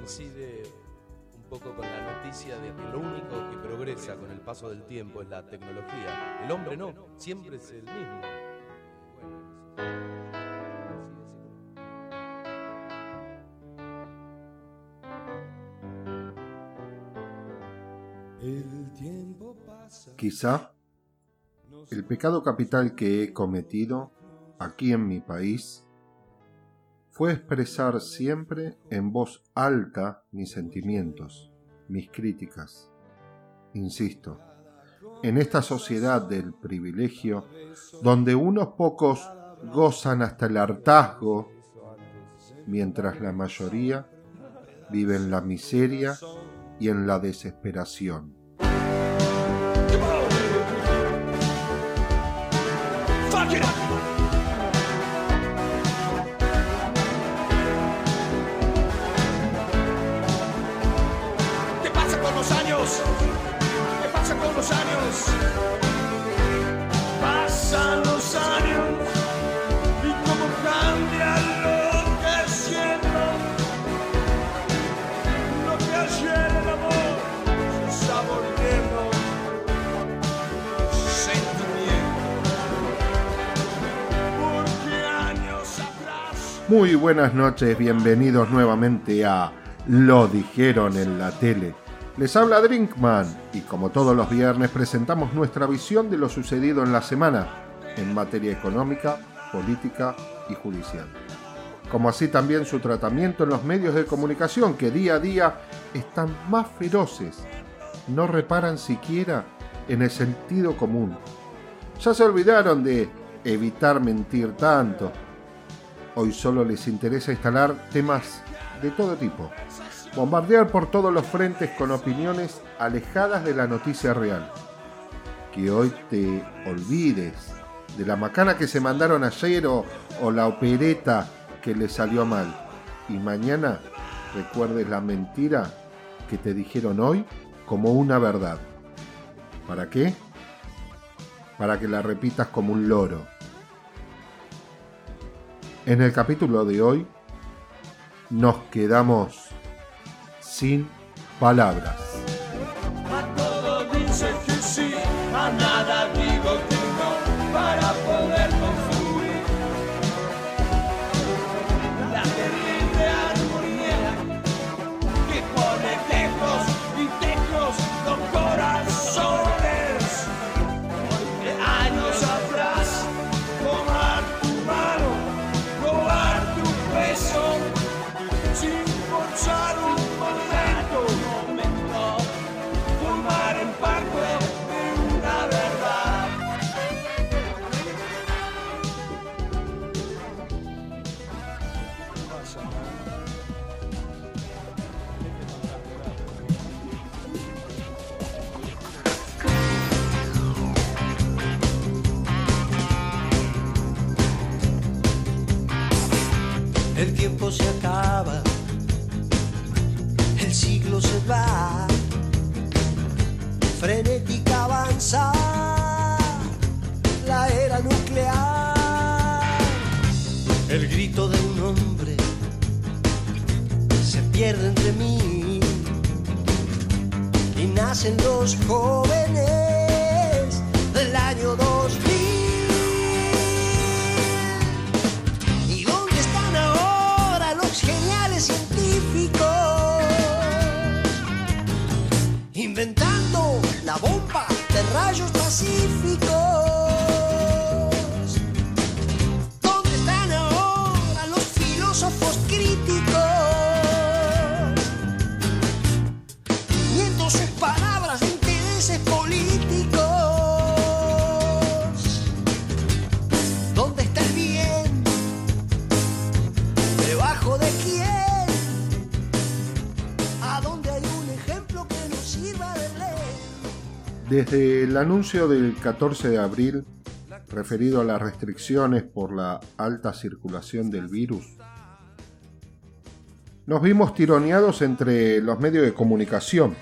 coincide un poco con la noticia de que lo único que progresa con el paso del tiempo es la tecnología. El hombre no, siempre es el mismo. Quizá el pecado capital que he cometido aquí en mi país fue expresar siempre en voz alta mis sentimientos, mis críticas. Insisto, en esta sociedad del privilegio, donde unos pocos gozan hasta el hartazgo, mientras la mayoría vive en la miseria y en la desesperación. Muy buenas noches, bienvenidos nuevamente a Lo dijeron en la tele. Les habla Drinkman y como todos los viernes presentamos nuestra visión de lo sucedido en la semana en materia económica, política y judicial. Como así también su tratamiento en los medios de comunicación que día a día están más feroces, no reparan siquiera en el sentido común. Ya se olvidaron de evitar mentir tanto, Hoy solo les interesa instalar temas de todo tipo. Bombardear por todos los frentes con opiniones alejadas de la noticia real. Que hoy te olvides de la macana que se mandaron ayer o, la opereta que le salió mal. Y mañana recuerdes la mentira que te dijeron hoy como una verdad. ¿Para qué? Para que la repitas como un loro. En el capítulo de hoy nos quedamos sin palabras. Desde el anuncio del 14 de abril, referido a las restricciones por la alta circulación del virus, nos vimos tironeados entre los medios de comunicación,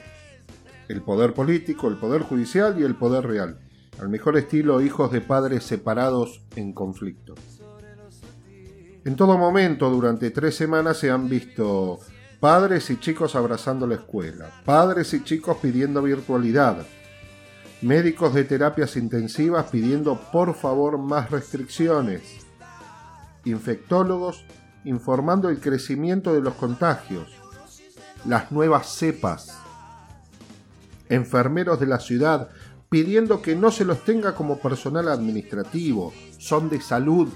el poder político, el poder judicial y el poder real, al mejor estilo hijos de padres separados en conflicto. En todo momento, durante tres semanas, se han visto Padres y chicos abrazando la escuela. Padres y chicos pidiendo virtualidad. Médicos de terapias intensivas pidiendo por favor más restricciones. Infectólogos informando el crecimiento de los contagios. Las nuevas cepas. Enfermeros de la ciudad pidiendo que no se los tenga como personal administrativo, son de salud.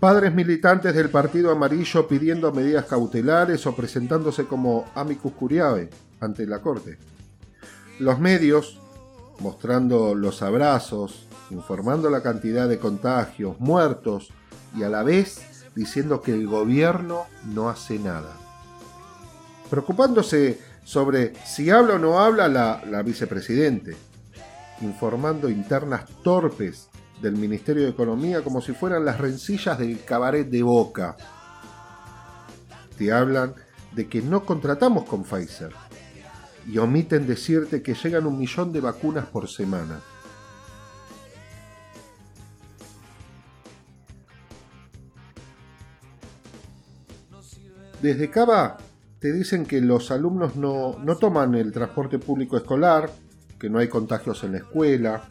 Padres militantes del Partido Amarillo pidiendo medidas cautelares o presentándose como amicus curiae ante la Corte. Los medios mostrando los abrazos, informando la cantidad de contagios, muertos y a la vez diciendo que el gobierno no hace nada. Preocupándose sobre si habla o no habla la, vicepresidente, informando internas torpes del Ministerio de Economía como si fueran las rencillas del cabaret de Boca. Te hablan de que no contratamos con Pfizer y omiten decirte que llegan un millón de vacunas por semana. Desde Cava te dicen que los alumnos no, no toman el transporte público escolar, que no hay contagios en la escuela,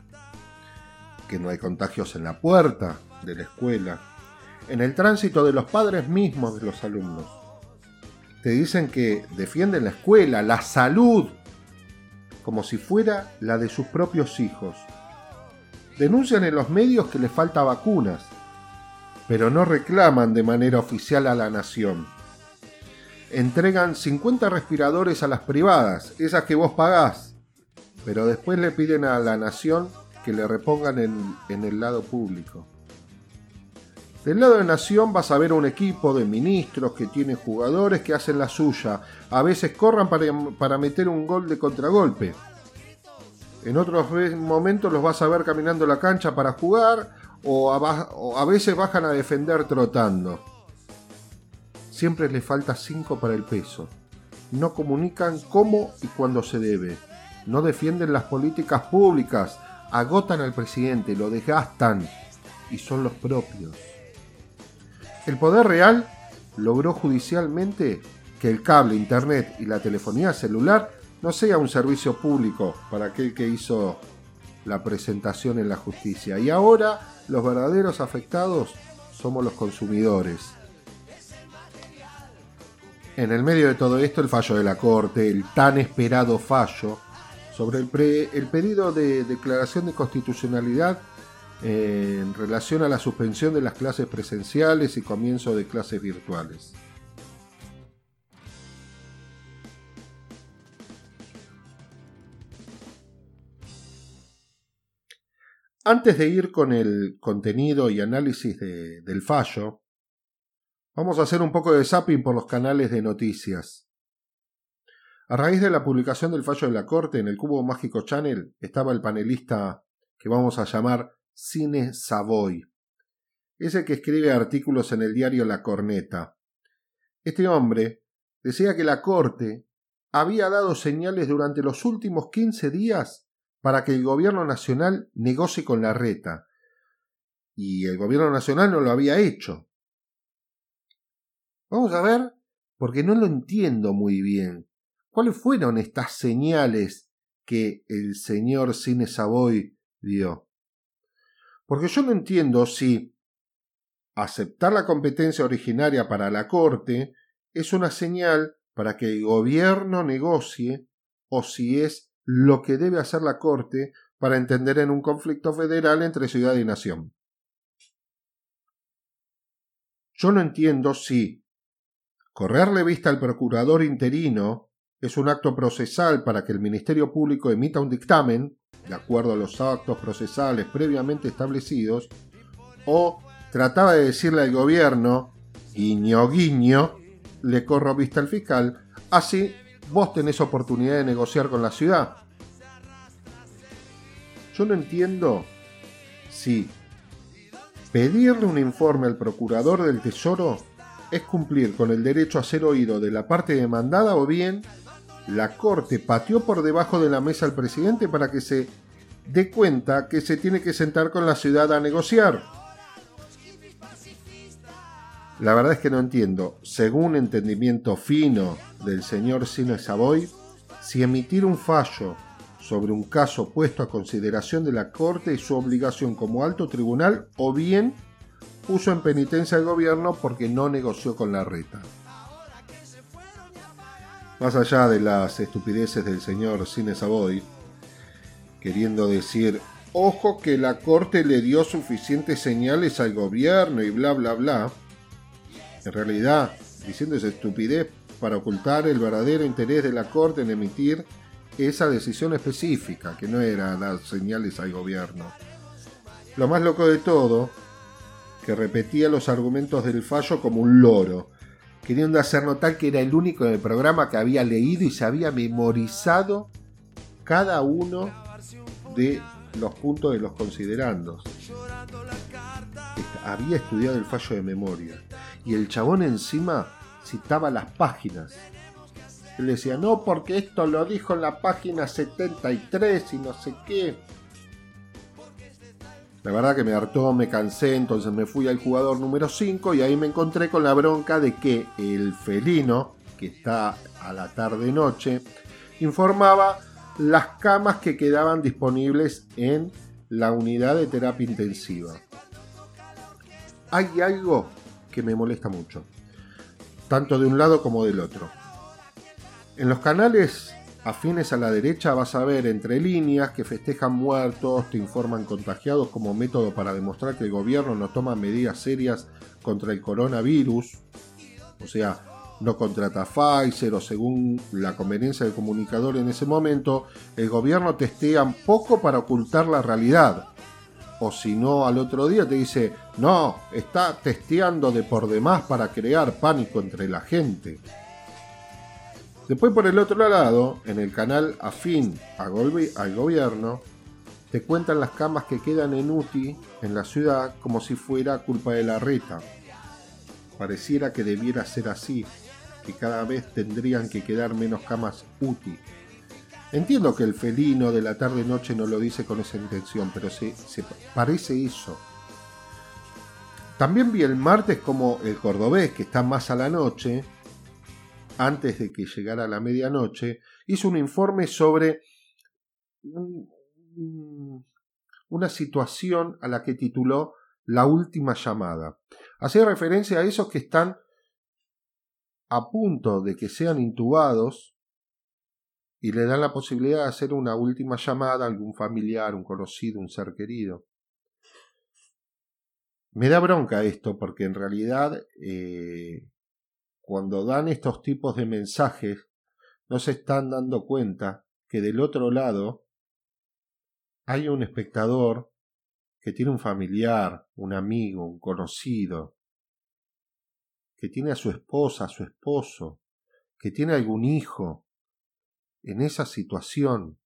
que no hay contagios en la puerta de la escuela, en el tránsito de los padres mismos de los alumnos. Te dicen que defienden la escuela, la salud, como si fuera la de sus propios hijos. Denuncian en los medios que les falta vacunas, pero no reclaman de manera oficial a la nación entregan 50 respiradores a las privadas, esas que vos pagás, pero después le piden a la nación que le repongan en, el lado público. Del lado de Nación vas a ver un equipo de ministros que tiene jugadores que hacen la suya. A veces corran para, para meter un gol de contragolpe. En otros momentos los vas a ver caminando la cancha para jugar o a veces bajan a defender trotando siempre le falta 5 para el peso. No comunican cómo y cuándo se debe. No defienden las políticas públicas. Agotan al presidente, lo desgastan y son los propios. El poder real logró judicialmente que el cable, internet y la telefonía celular no sea un servicio público para aquel que hizo la presentación en la justicia. Y ahora los verdaderos afectados somos los consumidores. En el medio de todo esto, el fallo de la Corte, el tan esperado fallo sobre el, el pedido de declaración de constitucionalidad en relación a la suspensión de las clases presenciales y comienzo de clases virtuales. Antes de ir con el contenido y análisis del fallo, Vamos a hacer un poco de zapping por los canales de noticias. A raíz de la publicación del fallo de la Corte en el Cubo Mágico Channel estaba el panelista que vamos a llamar Cine Savoy, ese que escribe artículos en el diario La Corneta. Este hombre decía que la Corte había dado señales durante los últimos 15 días para que el gobierno nacional negocie con la reta. Y el gobierno nacional no lo había hecho. Vamos a ver, porque no lo entiendo muy bien. ¿Cuáles fueron estas señales que el señor Cine Savoy dio? Porque yo no entiendo si aceptar la competencia originaria para la Corte es una señal para que el gobierno negocie o si es lo que debe hacer la Corte para entender en un conflicto federal entre ciudad y nación. Yo no entiendo si Correrle vista al procurador interino es un acto procesal para que el Ministerio Público emita un dictamen, de acuerdo a los actos procesales previamente establecidos, o trataba de decirle al gobierno, guiño guiño, le corro vista al fiscal, así vos tenés oportunidad de negociar con la ciudad. Yo no entiendo si pedirle un informe al procurador del Tesoro es cumplir con el derecho a ser oído de la parte demandada o bien la Corte pateó por debajo de la mesa al presidente para que se dé cuenta que se tiene que sentar con la ciudad a negociar. La verdad es que no entiendo, según entendimiento fino del señor Cine Savoy, si emitir un fallo sobre un caso puesto a consideración de la Corte es su obligación como alto tribunal o bien puso en penitencia al gobierno porque no negoció con la reta. Más allá de las estupideces del señor Cine Savoy, queriendo decir, ojo que la Corte le dio suficientes señales al gobierno y bla bla bla, en realidad, diciendo esa estupidez para ocultar el verdadero interés de la Corte en emitir esa decisión específica, que no era dar señales al gobierno. Lo más loco de todo, que repetía los argumentos del fallo como un loro, queriendo hacer notar que era el único en el programa que había leído y se había memorizado cada uno de los puntos de los considerandos. Había estudiado el fallo de memoria y el chabón encima citaba las páginas. Él decía, no, porque esto lo dijo en la página 73 y no sé qué. La verdad que me hartó, me cansé, entonces me fui al jugador número 5 y ahí me encontré con la bronca de que el felino, que está a la tarde-noche, informaba las camas que quedaban disponibles en la unidad de terapia intensiva. Hay algo que me molesta mucho, tanto de un lado como del otro. En los canales afines a la derecha vas a ver entre líneas que festejan muertos, te informan contagiados como método para demostrar que el gobierno no toma medidas serias contra el coronavirus, o sea, no contrata Pfizer o según la conveniencia del comunicador en ese momento, el gobierno testea poco para ocultar la realidad. O si no, al otro día te dice, no, está testeando de por demás para crear pánico entre la gente. Después por el otro lado, en el canal afín al gobierno, te cuentan las camas que quedan en UTI en la ciudad como si fuera culpa de la reta. Pareciera que debiera ser así, que cada vez tendrían que quedar menos camas UTI. Entiendo que el felino de la tarde-noche no lo dice con esa intención, pero se, se parece eso. También vi el martes como el cordobés, que está más a la noche, antes de que llegara la medianoche, hizo un informe sobre una situación a la que tituló La última llamada. Hacía referencia a esos que están a punto de que sean intubados y le dan la posibilidad de hacer una última llamada a algún familiar, un conocido, un ser querido. Me da bronca esto porque en realidad eh, cuando dan estos tipos de mensajes no se están dando cuenta que del otro lado hay un espectador que tiene un familiar, un amigo, un conocido, que tiene a su esposa, a su esposo, que tiene algún hijo en esa situación,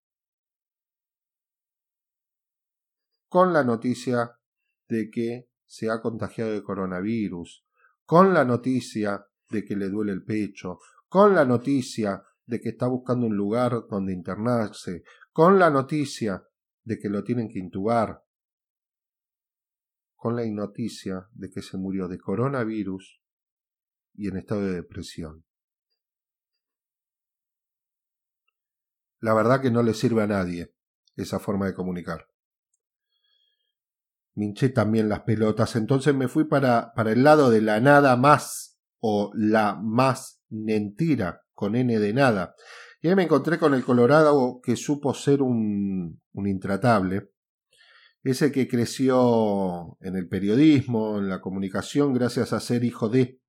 con la noticia de que se ha contagiado de coronavirus, con la noticia de que le duele el pecho, con la noticia de que está buscando un lugar donde internarse, con la noticia de que lo tienen que intubar, con la noticia de que se murió de coronavirus y en estado de depresión. La verdad que no le sirve a nadie esa forma de comunicar. Minché también las pelotas, entonces me fui para, para el lado de la nada más o la más mentira con N de nada. Y ahí me encontré con el Colorado que supo ser un, un intratable, ese que creció en el periodismo, en la comunicación, gracias a ser hijo de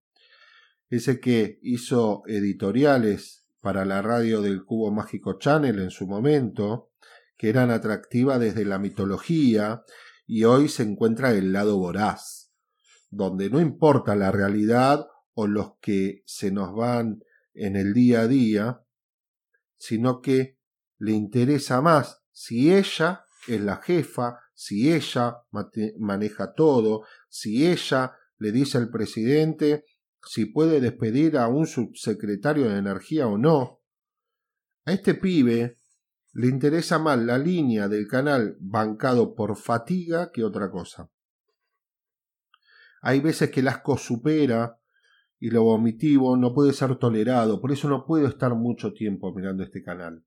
ese que hizo editoriales para la radio del Cubo Mágico Channel en su momento, que eran atractivas desde la mitología, y hoy se encuentra el lado voraz, donde no importa la realidad o los que se nos van en el día a día, sino que le interesa más si ella es la jefa, si ella maneja todo, si ella le dice al presidente si puede despedir a un subsecretario de energía o no. A este pibe le interesa más la línea del canal bancado por fatiga que otra cosa. Hay veces que el asco supera y lo vomitivo no puede ser tolerado, por eso no puedo estar mucho tiempo mirando este canal.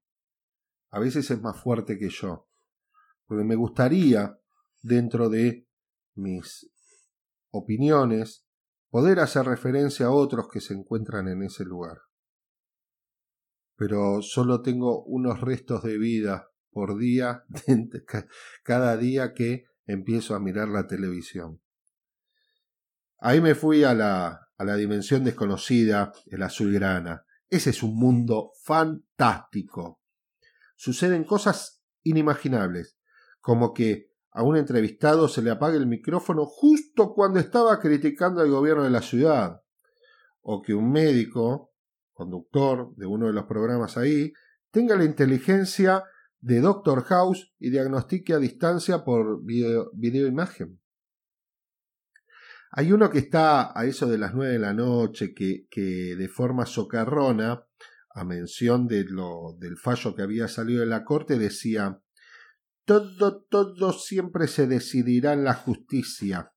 A veces es más fuerte que yo, porque me gustaría, dentro de mis opiniones, poder hacer referencia a otros que se encuentran en ese lugar. Pero solo tengo unos restos de vida por día, cada día que empiezo a mirar la televisión. Ahí me fui a la, a la dimensión desconocida, el azulgrana. Ese es un mundo fantástico. Suceden cosas inimaginables, como que a un entrevistado se le apague el micrófono justo cuando estaba criticando al gobierno de la ciudad, o que un médico, conductor de uno de los programas ahí, tenga la inteligencia de Doctor House y diagnostique a distancia por video, imagen. Hay uno que está a eso de las nueve de la noche, que, que de forma socarrona, a mención de lo, del fallo que había salido de la corte, decía todo, todo siempre se decidirá en la justicia.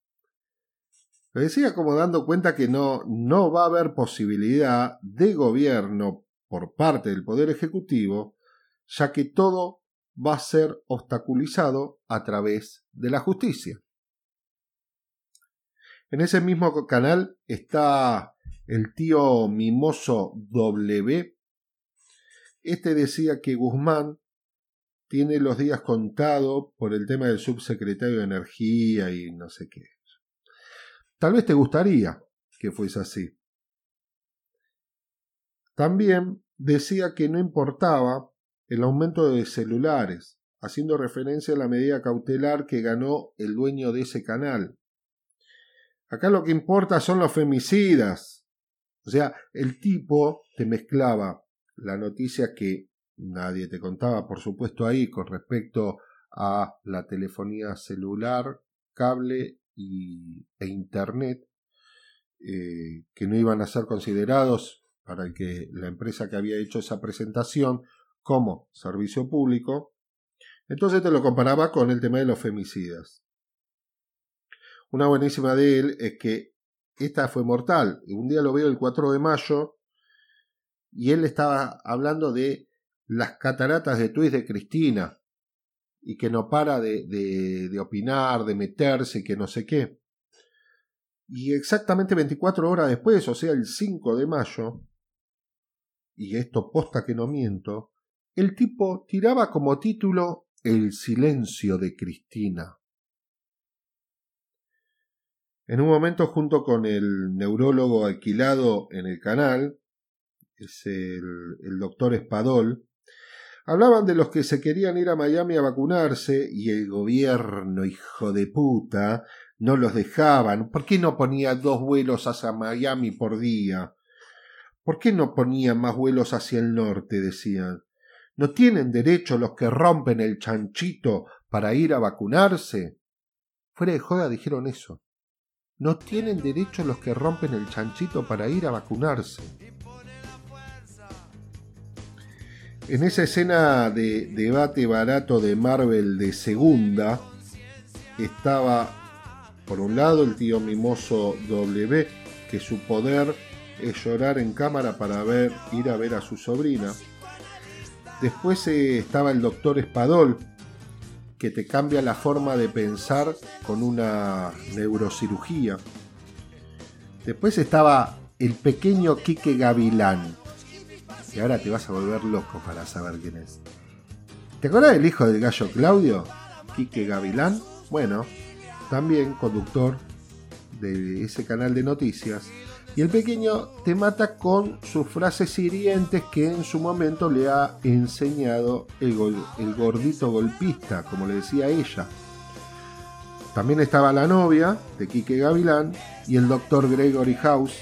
Lo decía como dando cuenta que no, no va a haber posibilidad de gobierno por parte del Poder Ejecutivo, ya que todo va a ser obstaculizado a través de la justicia. En ese mismo canal está el tío Mimoso W. Este decía que Guzmán tiene los días contados por el tema del subsecretario de Energía y no sé qué. Tal vez te gustaría que fuese así. También decía que no importaba el aumento de celulares, haciendo referencia a la medida cautelar que ganó el dueño de ese canal, Acá lo que importa son los femicidas. O sea, el tipo te mezclaba la noticia que nadie te contaba, por supuesto, ahí con respecto a la telefonía celular, cable y, e internet, eh, que no iban a ser considerados para que la empresa que había hecho esa presentación como servicio público. Entonces te lo comparaba con el tema de los femicidas. Una buenísima de él es que esta fue mortal. Un día lo veo el 4 de mayo y él estaba hablando de las cataratas de Twist de Cristina y que no para de, de, de opinar, de meterse, que no sé qué. Y exactamente 24 horas después, o sea, el 5 de mayo, y esto posta que no miento, el tipo tiraba como título El silencio de Cristina. En un momento, junto con el neurólogo alquilado en el canal, es el, doctor Espadol, hablaban de los que se querían ir a Miami a vacunarse y el gobierno, hijo de puta, no los dejaban. ¿Por qué no ponía dos vuelos hacia Miami por día? ¿Por qué no ponía más vuelos hacia el norte? decían. ¿No tienen derecho los que rompen el chanchito para ir a vacunarse? Fuera de joda dijeron eso. No tienen derecho los que rompen el chanchito para ir a vacunarse. En esa escena de debate barato de Marvel de segunda, estaba por un lado el tío mimoso W, que su poder es llorar en cámara para ver, ir a ver a su sobrina. Después eh, estaba el doctor Espadol, que te cambia la forma de pensar con una neurocirugía. Después estaba el pequeño Quique Gavilán. Y ahora te vas a volver loco para saber quién es. ¿Te acuerdas del hijo del gallo Claudio? Quique Gavilán. Bueno, también conductor de ese canal de noticias y el pequeño te mata con sus frases hirientes que en su momento le ha enseñado el, el gordito golpista, como le decía ella. También estaba la novia de Quique Gavilán y el doctor Gregory House,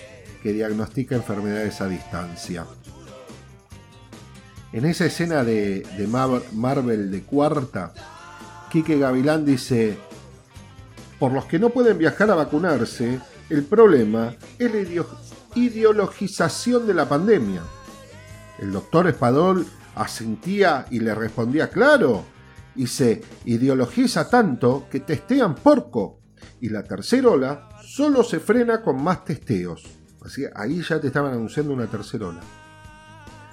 que diagnostica enfermedades a distancia. En esa escena de, de Marvel de cuarta, Quique Gavilán dice, por los que no pueden viajar a vacunarse, el problema es la ideologización de la pandemia. El doctor Espadol asentía y le respondía claro, y se ideologiza tanto que testean porco, y la tercera ola solo se frena con más testeos. Así, ahí ya te estaban anunciando una tercera ola.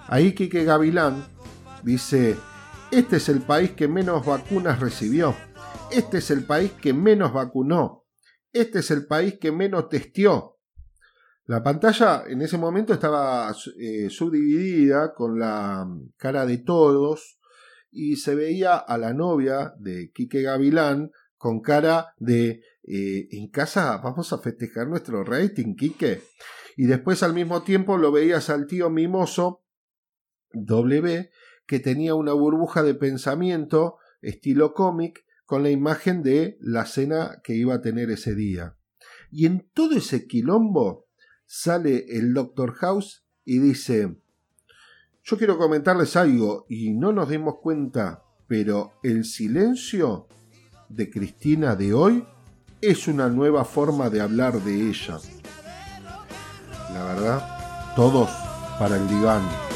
Ahí Quique Gavilán dice, este es el país que menos vacunas recibió, este es el país que menos vacunó, este es el país que menos testeó. La pantalla en ese momento estaba eh, subdividida con la cara de todos y se veía a la novia de Quique Gavilán con cara de eh, en casa vamos a festejar nuestro rating, Quique. Y después al mismo tiempo lo veías al tío mimoso W que tenía una burbuja de pensamiento estilo cómic con la imagen de la cena que iba a tener ese día. Y en todo ese quilombo sale el Doctor House y dice, yo quiero comentarles algo y no nos dimos cuenta, pero el silencio de Cristina de hoy es una nueva forma de hablar de ella. La verdad, todos para el diván.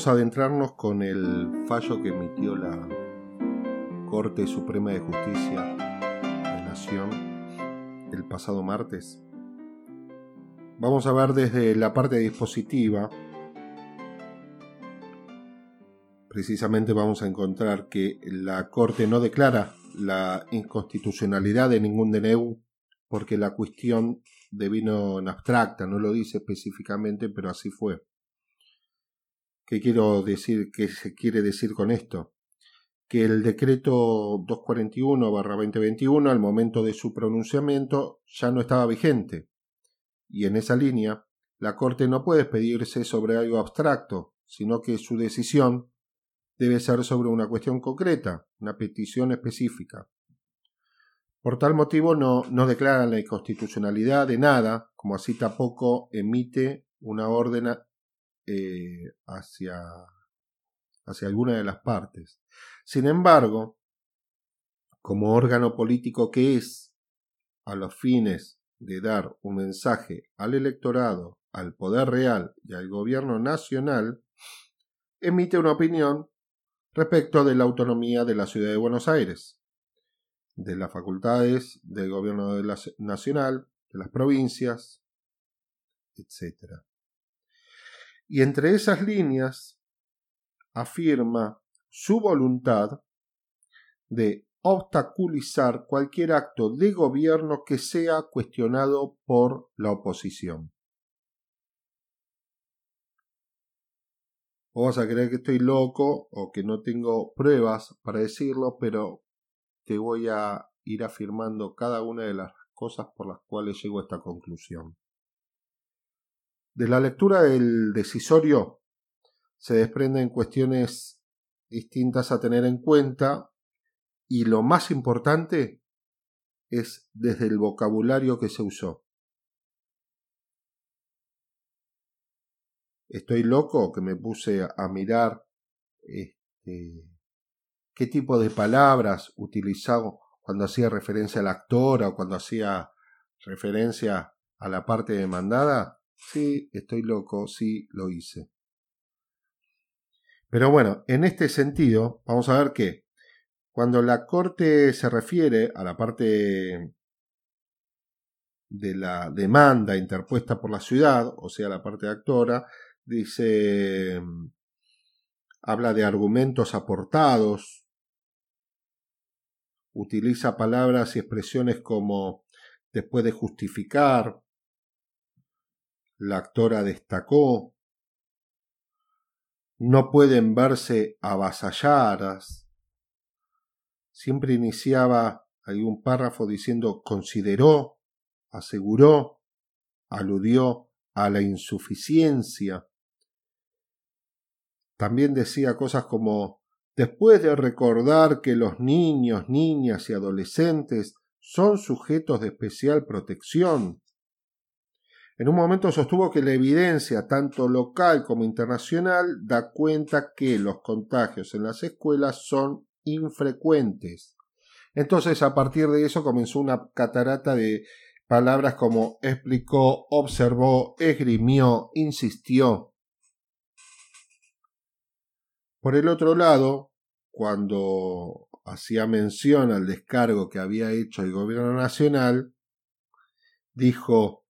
Vamos a adentrarnos con el fallo que emitió la Corte Suprema de Justicia de Nación el pasado martes. Vamos a ver desde la parte dispositiva. Precisamente vamos a encontrar que la Corte no declara la inconstitucionalidad de ningún DNU porque la cuestión devino en abstracta, no lo dice específicamente, pero así fue. ¿Qué quiero decir? ¿Qué se quiere decir con esto? Que el decreto 241-2021 al momento de su pronunciamiento ya no estaba vigente. Y en esa línea, la Corte no puede expedirse sobre algo abstracto, sino que su decisión debe ser sobre una cuestión concreta, una petición específica. Por tal motivo no, no declara la inconstitucionalidad de nada, como así tampoco emite una orden eh, hacia, hacia alguna de las partes. Sin embargo, como órgano político que es, a los fines de dar un mensaje al electorado, al poder real y al gobierno nacional, emite una opinión respecto de la autonomía de la ciudad de Buenos Aires, de las facultades del gobierno nacional, de las provincias, etc. Y entre esas líneas afirma su voluntad de obstaculizar cualquier acto de gobierno que sea cuestionado por la oposición. O vas a creer que estoy loco o que no tengo pruebas para decirlo, pero te voy a ir afirmando cada una de las cosas por las cuales llego a esta conclusión. De la lectura del decisorio se desprenden cuestiones distintas a tener en cuenta y lo más importante es desde el vocabulario que se usó. Estoy loco que me puse a mirar este, qué tipo de palabras utilizaba cuando hacía referencia al actor o cuando hacía referencia a la parte demandada Sí, estoy loco, sí, lo hice. Pero bueno, en este sentido, vamos a ver que cuando la Corte se refiere a la parte de la demanda interpuesta por la ciudad, o sea, la parte actora, dice, habla de argumentos aportados, utiliza palabras y expresiones como después de justificar, la actora destacó. No pueden verse avasalladas. Siempre iniciaba algún párrafo diciendo consideró, aseguró, aludió a la insuficiencia. También decía cosas como, después de recordar que los niños, niñas y adolescentes son sujetos de especial protección, en un momento sostuvo que la evidencia, tanto local como internacional, da cuenta que los contagios en las escuelas son infrecuentes. Entonces, a partir de eso comenzó una catarata de palabras como explicó, observó, esgrimió, insistió. Por el otro lado, cuando hacía mención al descargo que había hecho el gobierno nacional, dijo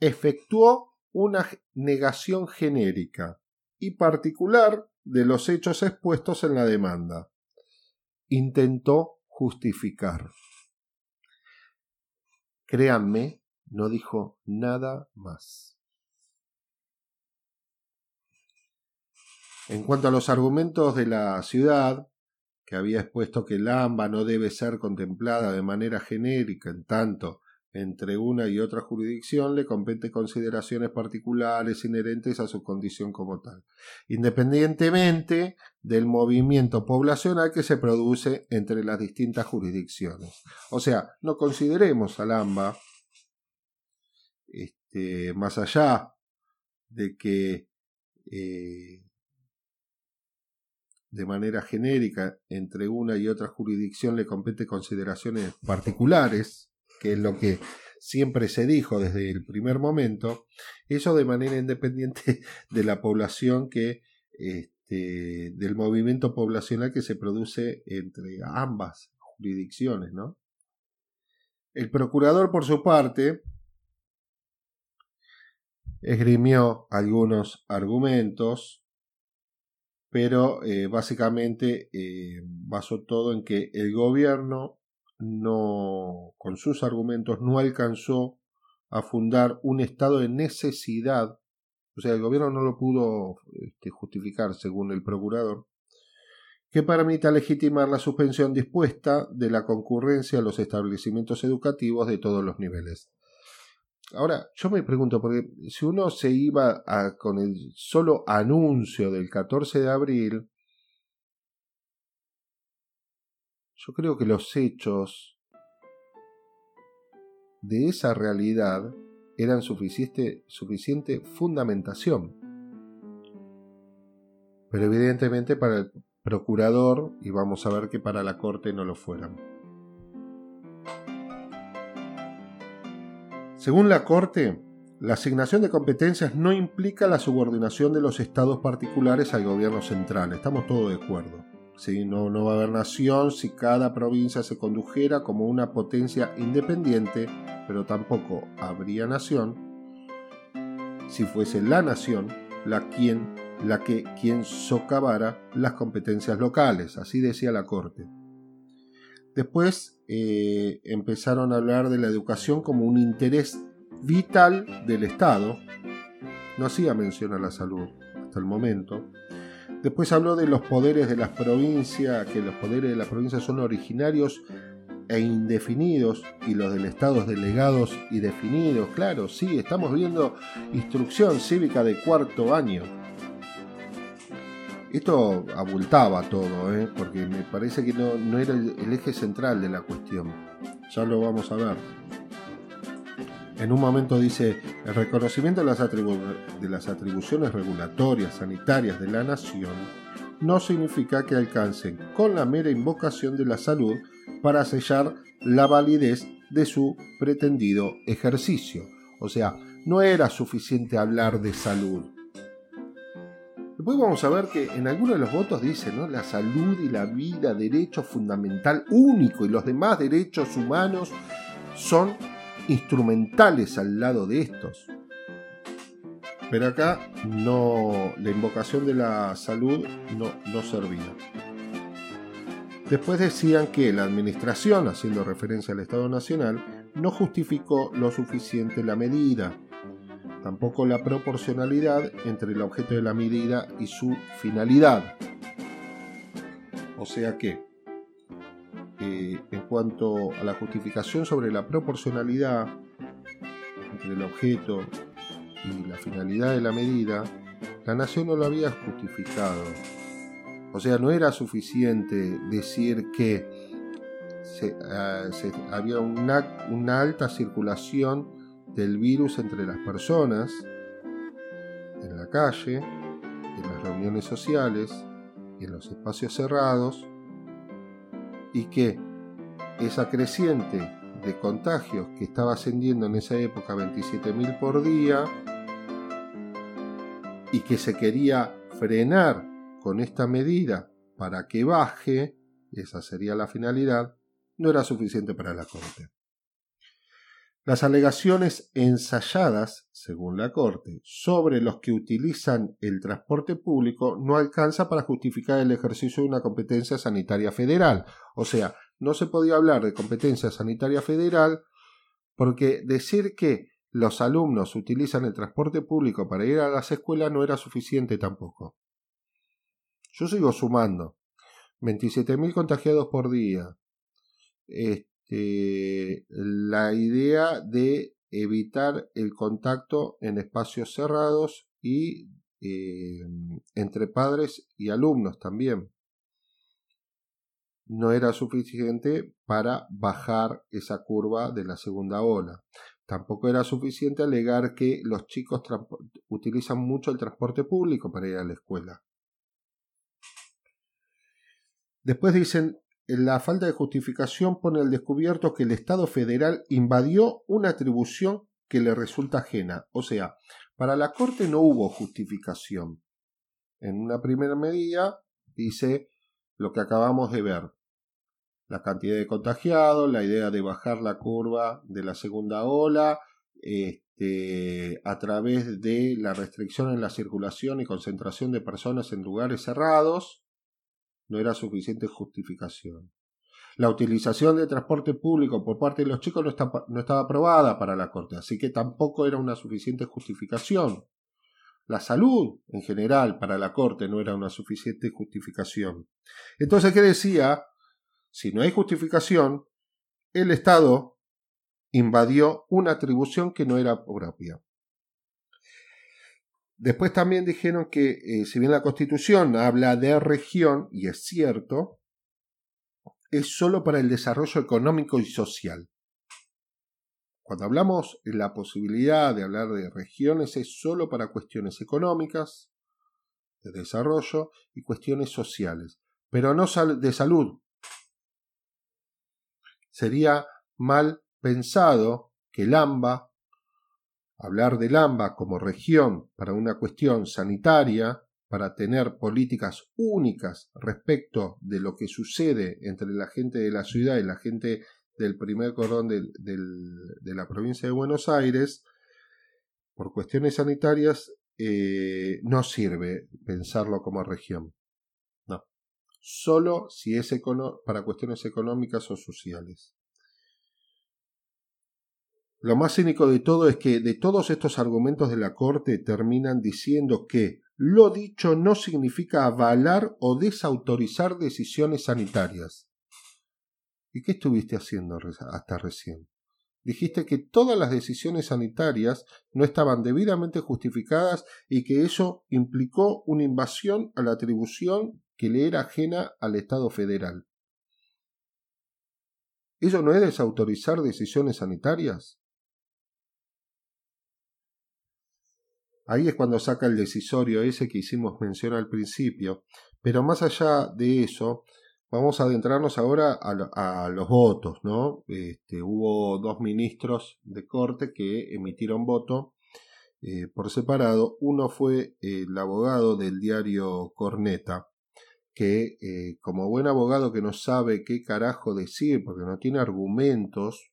efectuó una negación genérica y particular de los hechos expuestos en la demanda. Intentó justificar. Créanme, no dijo nada más. En cuanto a los argumentos de la ciudad, que había expuesto que el AMBA no debe ser contemplada de manera genérica en tanto entre una y otra jurisdicción le compete consideraciones particulares inherentes a su condición como tal, independientemente del movimiento poblacional que se produce entre las distintas jurisdicciones. O sea, no consideremos al AMBA, este, más allá de que eh, de manera genérica entre una y otra jurisdicción le compete consideraciones particulares, que es lo que siempre se dijo desde el primer momento, eso de manera independiente de la población que este, del movimiento poblacional que se produce entre ambas jurisdicciones, ¿no? El procurador, por su parte, esgrimió algunos argumentos, pero eh, básicamente eh, basó todo en que el gobierno no, con sus argumentos, no alcanzó a fundar un estado de necesidad, o sea, el gobierno no lo pudo este, justificar, según el procurador, que permita legitimar la suspensión dispuesta de la concurrencia a los establecimientos educativos de todos los niveles. Ahora, yo me pregunto, porque si uno se iba a, con el solo anuncio del 14 de abril, Yo creo que los hechos de esa realidad eran suficiente, fundamentación. Pero evidentemente para el procurador, y vamos a ver que para la corte no lo fueran. Según la corte, la asignación de competencias no implica la subordinación de los estados particulares al gobierno central. Estamos todos de acuerdo. No, no va a haber nación si cada provincia se condujera como una potencia independiente, pero tampoco habría nación si fuese la nación la, quien, la que quien socavara las competencias locales, así decía la Corte. Después eh, empezaron a hablar de la educación como un interés vital del Estado. No hacía mención a la salud hasta el momento. Después habló de los poderes de las provincias, que los poderes de las provincias son originarios e indefinidos y los del Estado delegados y definidos. Claro, sí, estamos viendo instrucción cívica de cuarto año. Esto abultaba todo, ¿eh? porque me parece que no, no era el, el eje central de la cuestión. Ya lo vamos a ver. En un momento dice, el reconocimiento de las, atribuciones regulatorias sanitarias de la nación no significa que alcancen con la mera invocación de la salud para sellar la validez de su pretendido ejercicio. O sea, no era suficiente hablar de salud. Después vamos a ver que en algunos de los votos dice, ¿no? La salud y la vida, derecho fundamental único, y los demás derechos humanos son instrumentales al lado de estos. Pero acá no, la invocación de la salud no, no servía. Después decían que la administración, haciendo referencia al Estado Nacional, no justificó lo suficiente la medida, tampoco la proporcionalidad entre el objeto de la medida y su finalidad. O sea que eh, en cuanto a la justificación sobre la proporcionalidad entre el objeto y la finalidad de la medida, la nación no lo había justificado. O sea, no era suficiente decir que ah, había una, una alta circulación del virus entre las personas, en la calle, en las reuniones sociales, en los espacios cerrados, y que esa creciente de contagios que estaba ascendiendo en esa época 27.000 por día y que se quería frenar con esta medida para que baje, esa sería la finalidad, no era suficiente para la Corte. Las alegaciones ensayadas, según la Corte, sobre los que utilizan el transporte público no alcanza para justificar el ejercicio de una competencia sanitaria federal. O sea, no se podía hablar de competencia sanitaria federal porque decir que los alumnos utilizan el transporte público para ir a las escuelas no era suficiente tampoco. Yo sigo sumando. 27.000 contagiados por día. Este, la idea de evitar el contacto en espacios cerrados y eh, entre padres y alumnos también no era suficiente para bajar esa curva de la segunda ola. Tampoco era suficiente alegar que los chicos utilizan mucho el transporte público para ir a la escuela. Después dicen, la falta de justificación pone al descubierto que el Estado federal invadió una atribución que le resulta ajena. O sea, para la Corte no hubo justificación. En una primera medida dice lo que acabamos de ver la cantidad de contagiados, la idea de bajar la curva de la segunda ola, este, a través de la restricción en la circulación y concentración de personas en lugares cerrados, no era suficiente justificación. La utilización de transporte público por parte de los chicos no, no estaba aprobada para la Corte, así que tampoco era una suficiente justificación. La salud en general para la Corte no era una suficiente justificación. Entonces, ¿qué decía? Si no hay justificación, el Estado invadió una atribución que no era propia. Después también dijeron que eh, si bien la Constitución habla de región, y es cierto, es sólo para el desarrollo económico y social. Cuando hablamos de la posibilidad de hablar de regiones es sólo para cuestiones económicas, de desarrollo y cuestiones sociales, pero no de salud, sería mal pensado que el AMBA, hablar del AMBA como región para una cuestión sanitaria, para tener políticas únicas respecto de lo que sucede entre la gente de la ciudad y la gente del primer cordón de la provincia de Buenos Aires, por cuestiones sanitarias, eh, no sirve pensarlo como región solo si es para cuestiones económicas o sociales. Lo más cínico de todo es que de todos estos argumentos de la Corte terminan diciendo que lo dicho no significa avalar o desautorizar decisiones sanitarias. ¿Y qué estuviste haciendo hasta recién? Dijiste que todas las decisiones sanitarias no estaban debidamente justificadas y que eso implicó una invasión a la atribución que le era ajena al Estado federal. ¿Eso no es desautorizar decisiones sanitarias? Ahí es cuando saca el decisorio ese que hicimos mención al principio. Pero más allá de eso, vamos a adentrarnos ahora a, los votos, ¿no? Este, hubo dos ministros de corte que emitieron voto eh, por separado. Uno fue el abogado del diario Corneta, que eh, como buen abogado que no sabe qué carajo decir porque no tiene argumentos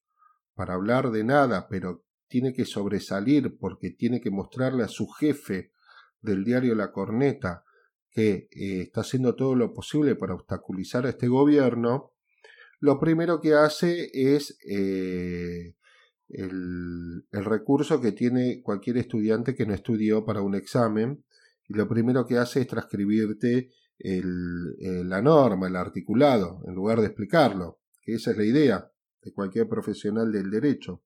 para hablar de nada, pero tiene que sobresalir porque tiene que mostrarle a su jefe del diario La Corneta que eh, está haciendo todo lo posible para obstaculizar a este gobierno, lo primero que hace es eh, el, el recurso que tiene cualquier estudiante que no estudió para un examen, y lo primero que hace es transcribirte eh, la norma, el articulado, en lugar de explicarlo, que esa es la idea de cualquier profesional del derecho.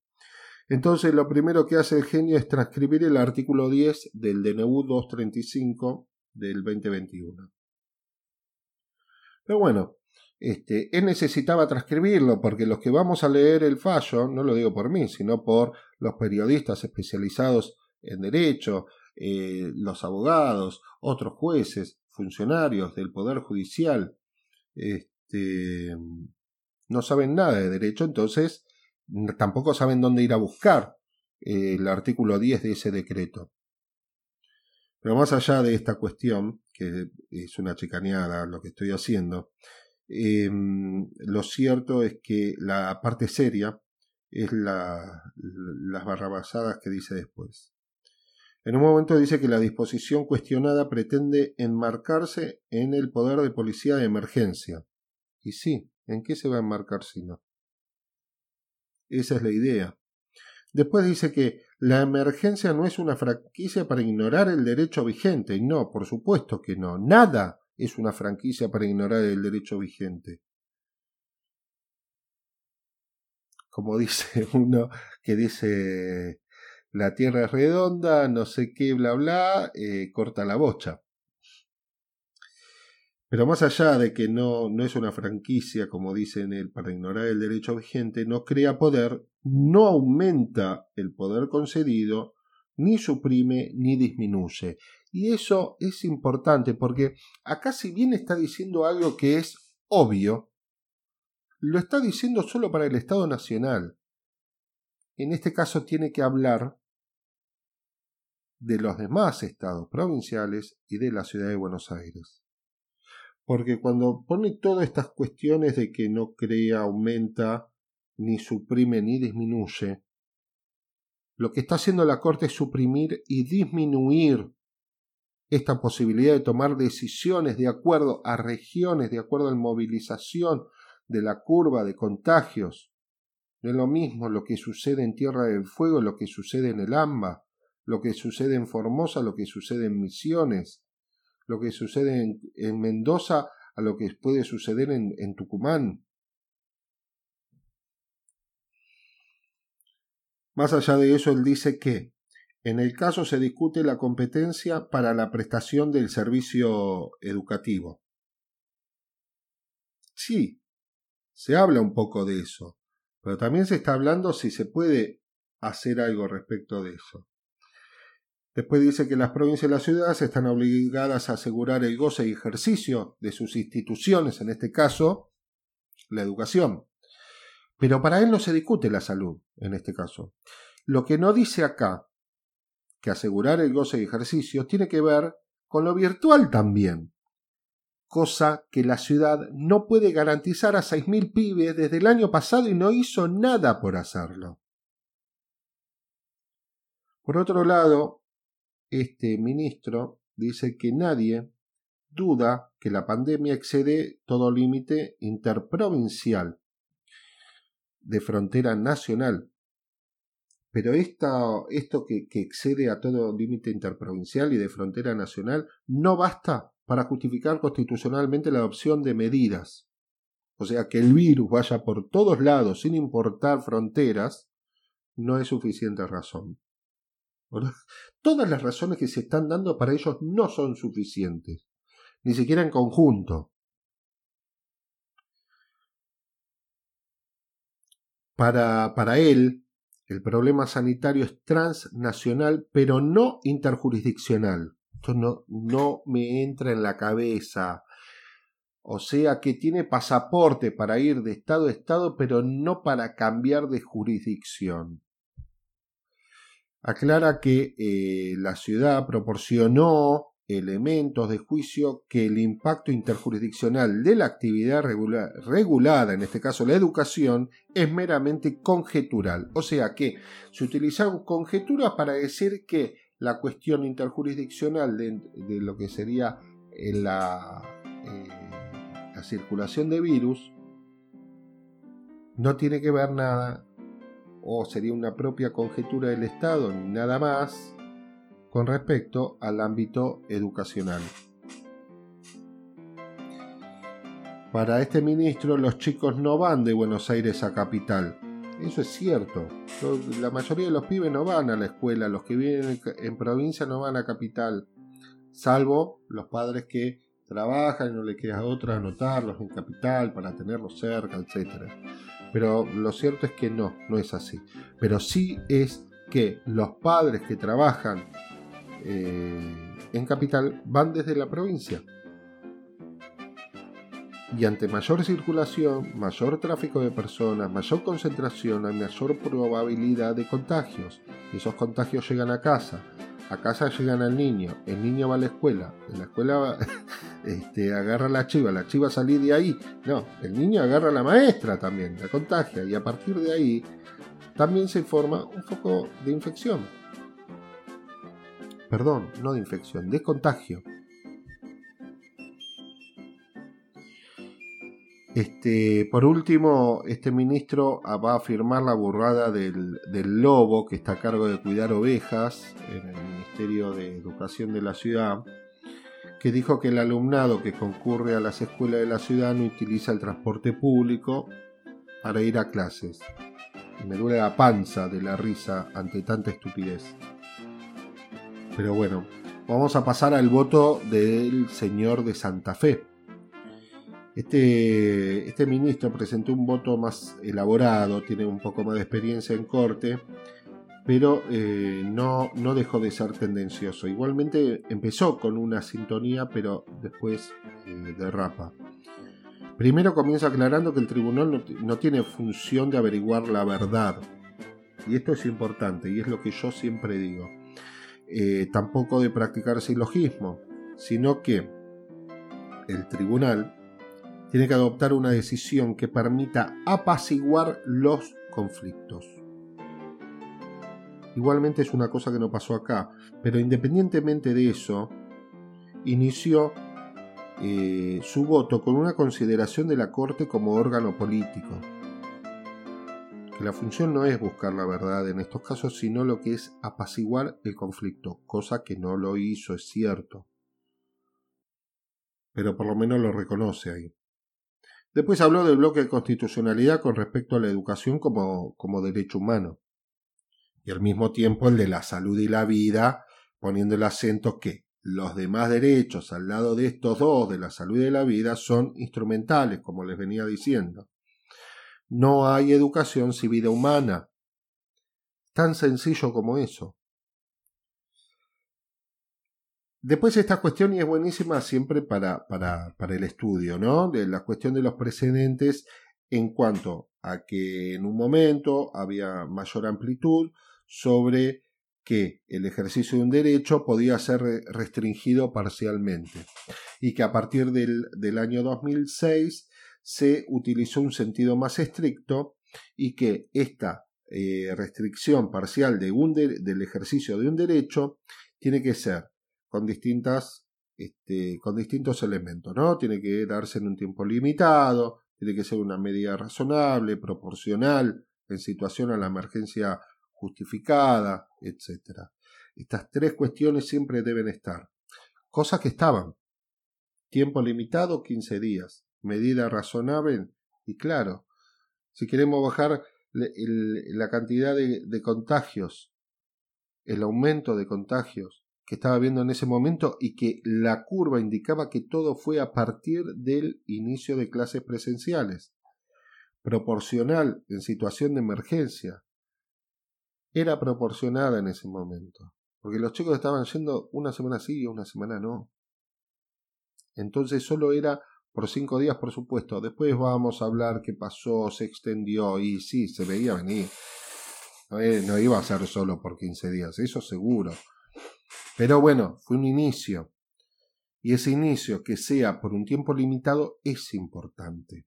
Entonces lo primero que hace el genio es transcribir el artículo 10 del DNU 235 del 2021. Pero bueno, este, él necesitaba transcribirlo porque los que vamos a leer el fallo, no lo digo por mí, sino por los periodistas especializados en derecho, eh, los abogados, otros jueces, funcionarios del Poder Judicial, este, no saben nada de derecho, entonces tampoco saben dónde ir a buscar eh, el artículo 10 de ese decreto. Pero más allá de esta cuestión, que es una chicaneada lo que estoy haciendo, em, lo cierto es que la parte seria es la, las barrabasadas que dice después. En un momento dice que la disposición cuestionada pretende enmarcarse en el poder de policía de emergencia. Y sí, ¿en qué se va a enmarcar si no? Esa es la idea. Después dice que la emergencia no es una franquicia para ignorar el derecho vigente. Y no, por supuesto que no. Nada es una franquicia para ignorar el derecho vigente. Como dice uno que dice la tierra es redonda, no sé qué, bla, bla, eh, corta la bocha. Pero más allá de que no, no es una franquicia, como dicen él, para ignorar el derecho vigente, no crea poder, no aumenta el poder concedido, ni suprime ni disminuye. Y eso es importante porque acá si bien está diciendo algo que es obvio, lo está diciendo solo para el Estado Nacional. En este caso tiene que hablar de los demás estados provinciales y de la ciudad de Buenos Aires. Porque cuando pone todas estas cuestiones de que no crea, aumenta, ni suprime, ni disminuye, lo que está haciendo la Corte es suprimir y disminuir esta posibilidad de tomar decisiones de acuerdo a regiones, de acuerdo a la movilización de la curva de contagios. No es lo mismo lo que sucede en Tierra del Fuego, lo que sucede en el AMBA, lo que sucede en Formosa, lo que sucede en Misiones, lo que sucede en, Mendoza a lo que puede suceder en, en Tucumán. Más allá de eso, él dice que en el caso se discute la competencia para la prestación del servicio educativo. Sí, se habla un poco de eso, pero también se está hablando si se puede hacer algo respecto de eso. Después dice que las provincias y las ciudades están obligadas a asegurar el goce y ejercicio de sus instituciones, en este caso, la educación. Pero para él no se discute la salud, en este caso. Lo que no dice acá, que asegurar el goce y ejercicio, tiene que ver con lo virtual también. Cosa que la ciudad no puede garantizar a 6.000 pibes desde el año pasado y no hizo nada por hacerlo. Por otro lado, este ministro dice que nadie duda que la pandemia excede todo límite interprovincial de frontera nacional. Pero esto que, que excede a todo límite interprovincial y de frontera nacional no basta para justificar constitucionalmente la adopción de medidas. O sea, que el virus vaya por todos lados sin importar fronteras, no es suficiente razón. Todas las razones que se están dando para ellos no son suficientes, ni siquiera en conjunto. Para, para él, el problema sanitario es transnacional, pero no interjurisdiccional. Esto no, no me entra en la cabeza. O sea que tiene pasaporte para ir de estado a estado, pero no para cambiar de jurisdicción aclara que eh, la ciudad proporcionó elementos de juicio que el impacto interjurisdiccional de la actividad regulada, en este caso la educación, es meramente conjetural. O sea que se utilizaron conjeturas para decir que la cuestión interjurisdiccional de, lo que sería eh, la, eh, la circulación de virus no tiene que ver nada o sería una propia conjetura del Estado ni nada más con respecto al ámbito educacional. Para este ministro los chicos no van de Buenos Aires a capital. Eso es cierto. La mayoría de los pibes no van a la escuela, los que viven en provincia no van a capital, salvo los padres que trabajan y no le queda otra anotarlos en capital para tenerlos cerca, etc. Pero lo cierto es que no, no es así. Pero sí es que los padres que trabajan eh, en capital van desde la provincia. Y ante mayor circulación, mayor tráfico de personas, mayor concentración, hay mayor probabilidad de contagios. Esos contagios llegan a casa. A casa llegan al niño. El niño va a la escuela. En la escuela este, agarra la chiva. La chiva salí de ahí. No, el niño agarra a la maestra también. La contagia. Y a partir de ahí también se forma un foco de infección. Perdón, no de infección, de contagio. Este, por último, este ministro va a firmar la burrada del, lobo que está a cargo de cuidar ovejas en el Ministerio de Educación de la ciudad, que dijo que el alumnado que concurre a las escuelas de la ciudad no utiliza el transporte público para ir a clases. me duele la panza de la risa ante tanta estupidez. Pero bueno, vamos a pasar al voto del señor de Santa Fe este, este ministro presentó un voto más elaborado, tiene un poco más de experiencia en corte, pero eh, no, no dejó de ser tendencioso. Igualmente empezó con una sintonía, pero después eh, derrapa. Primero comienza aclarando que el tribunal no, tiene función de averiguar la verdad. Y esto es importante, y es lo que yo siempre digo. Eh, tampoco de practicar silogismo, sino que el tribunal tiene que adoptar una decisión que permita apaciguar los conflictos. Igualmente es una cosa que no pasó acá, pero independientemente de eso, inició eh, su voto con una consideración de la Corte como órgano político. Que la función no es buscar la verdad en estos casos, sino lo que es apaciguar el conflicto, cosa que no lo hizo, es cierto. Pero por lo menos lo reconoce ahí. Después habló del bloque de constitucionalidad con respecto a la educación como, como derecho humano. Y al mismo tiempo el de la salud y la vida, poniendo el acento que los demás derechos al lado de estos dos, de la salud y de la vida, son instrumentales, como les venía diciendo. No hay educación sin vida humana. Tan sencillo como eso. Después esta cuestión y es buenísima siempre para, para, para, el estudio, ¿no? De la cuestión de los precedentes en cuanto a que en un momento había mayor amplitud sobre que el ejercicio de un derecho podía ser restringido parcialmente y que a partir del, del año 2006 se utilizó un sentido más estricto y que esta eh, restricción parcial de un del ejercicio de un derecho tiene que ser con distintas este, con distintos elementos, ¿no? Tiene que darse en un tiempo limitado, tiene que ser una medida razonable, proporcional, en situación a la emergencia justificada, etc. Estas tres cuestiones siempre deben estar. Cosas que estaban. Tiempo limitado, 15 días. Medida razonable y claro. Si queremos bajar la cantidad de contagios, el aumento de contagios, que estaba viendo en ese momento y que la curva indicaba que todo fue a partir del inicio de clases presenciales, proporcional en situación de emergencia. Era proporcionada en ese momento, porque los chicos estaban yendo una semana sí y una semana no. Entonces solo era por cinco días, por supuesto. Después vamos a hablar qué pasó, se extendió y sí, se veía venir. No, eh, iba a ser solo por 15 días, eso seguro. Pero bueno, fue un inicio. Y ese inicio, que sea por un tiempo limitado, es importante.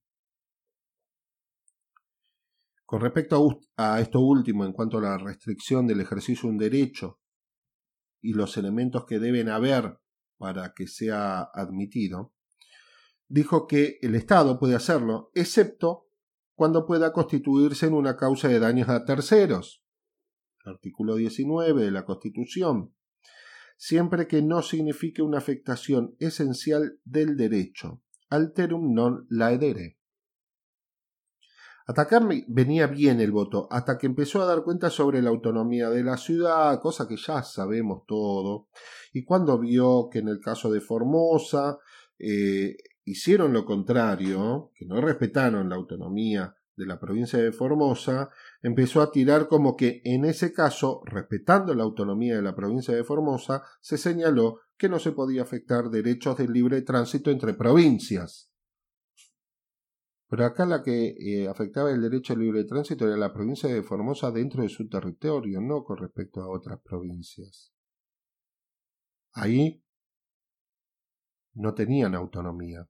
Con respecto a, esto último, en cuanto a la restricción del ejercicio de un derecho y los elementos que deben haber para que sea admitido, dijo que el Estado puede hacerlo, excepto cuando pueda constituirse en una causa de daños a terceros. Artículo 19 de la Constitución siempre que no signifique una afectación esencial del derecho, alterum non laedere. Atacar venía bien el voto, hasta que empezó a dar cuenta sobre la autonomía de la ciudad, cosa que ya sabemos todo, y cuando vio que en el caso de Formosa eh, hicieron lo contrario, que no respetaron la autonomía de la provincia de Formosa, empezó a tirar como que en ese caso, respetando la autonomía de la provincia de Formosa, se señaló que no se podía afectar derechos de libre tránsito entre provincias. Pero acá la que eh, afectaba el derecho al libre tránsito era la provincia de Formosa dentro de su territorio, no con respecto a otras provincias. Ahí no tenían autonomía.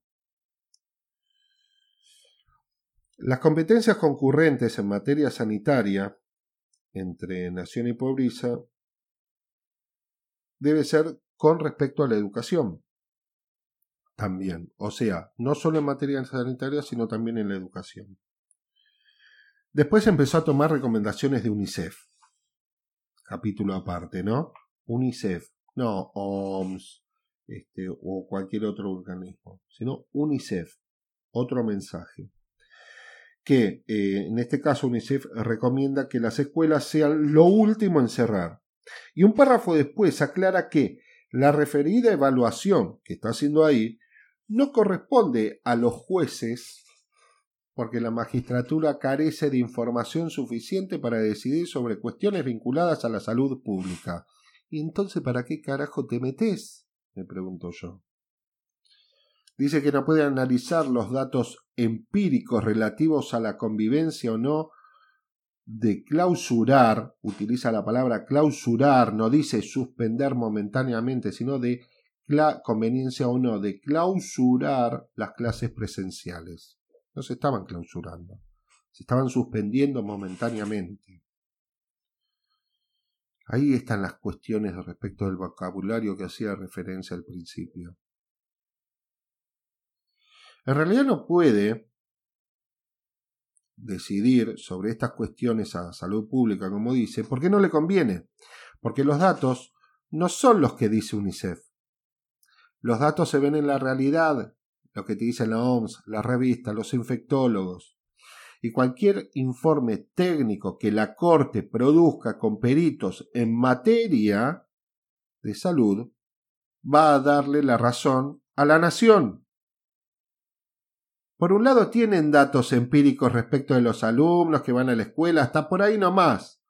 Las competencias concurrentes en materia sanitaria entre nación y pobreza debe ser con respecto a la educación también. O sea, no solo en materia sanitaria, sino también en la educación. Después empezó a tomar recomendaciones de UNICEF. Capítulo aparte, ¿no? UNICEF, no OMS este, o cualquier otro organismo, sino UNICEF. Otro mensaje. Que eh, en este caso UNICEF recomienda que las escuelas sean lo último en cerrar. Y un párrafo después aclara que la referida evaluación que está haciendo ahí no corresponde a los jueces porque la magistratura carece de información suficiente para decidir sobre cuestiones vinculadas a la salud pública. ¿Y entonces para qué carajo te metes? me pregunto yo. Dice que no puede analizar los datos empíricos relativos a la convivencia o no de clausurar, utiliza la palabra clausurar, no dice suspender momentáneamente, sino de la conveniencia o no de clausurar las clases presenciales. No se estaban clausurando, se estaban suspendiendo momentáneamente. Ahí están las cuestiones respecto del vocabulario que hacía referencia al principio. En realidad no puede decidir sobre estas cuestiones a salud pública, como dice, porque no le conviene, porque los datos no son los que dice UNICEF. Los datos se ven en la realidad, lo que te dicen la OMS, la revista, los infectólogos. Y cualquier informe técnico que la Corte produzca con peritos en materia de salud va a darle la razón a la nación. Por un lado tienen datos empíricos respecto de los alumnos que van a la escuela, hasta por ahí nomás,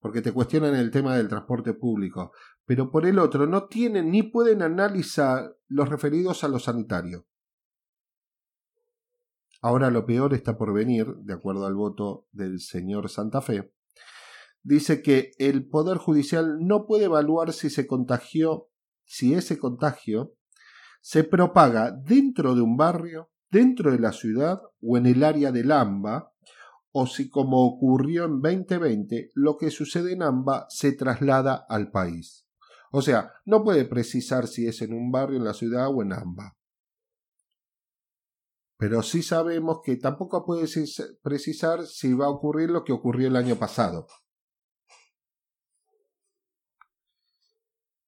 porque te cuestionan el tema del transporte público pero por el otro no tienen ni pueden analizar los referidos a lo sanitario. Ahora lo peor está por venir, de acuerdo al voto del señor Santa Fe. Dice que el Poder Judicial no puede evaluar si se contagió, si ese contagio se propaga dentro de un barrio, dentro de la ciudad o en el área del AMBA, o si como ocurrió en 2020, lo que sucede en AMBA se traslada al país. O sea, no puede precisar si es en un barrio, en la ciudad o en ambas. Pero sí sabemos que tampoco puede precisar si va a ocurrir lo que ocurrió el año pasado.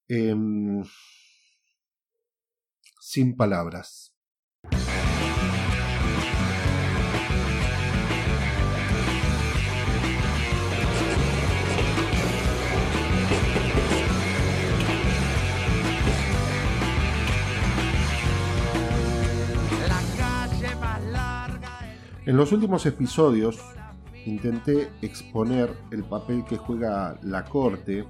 Em, sin palabras. En los últimos episodios intenté exponer el papel que juega la Corte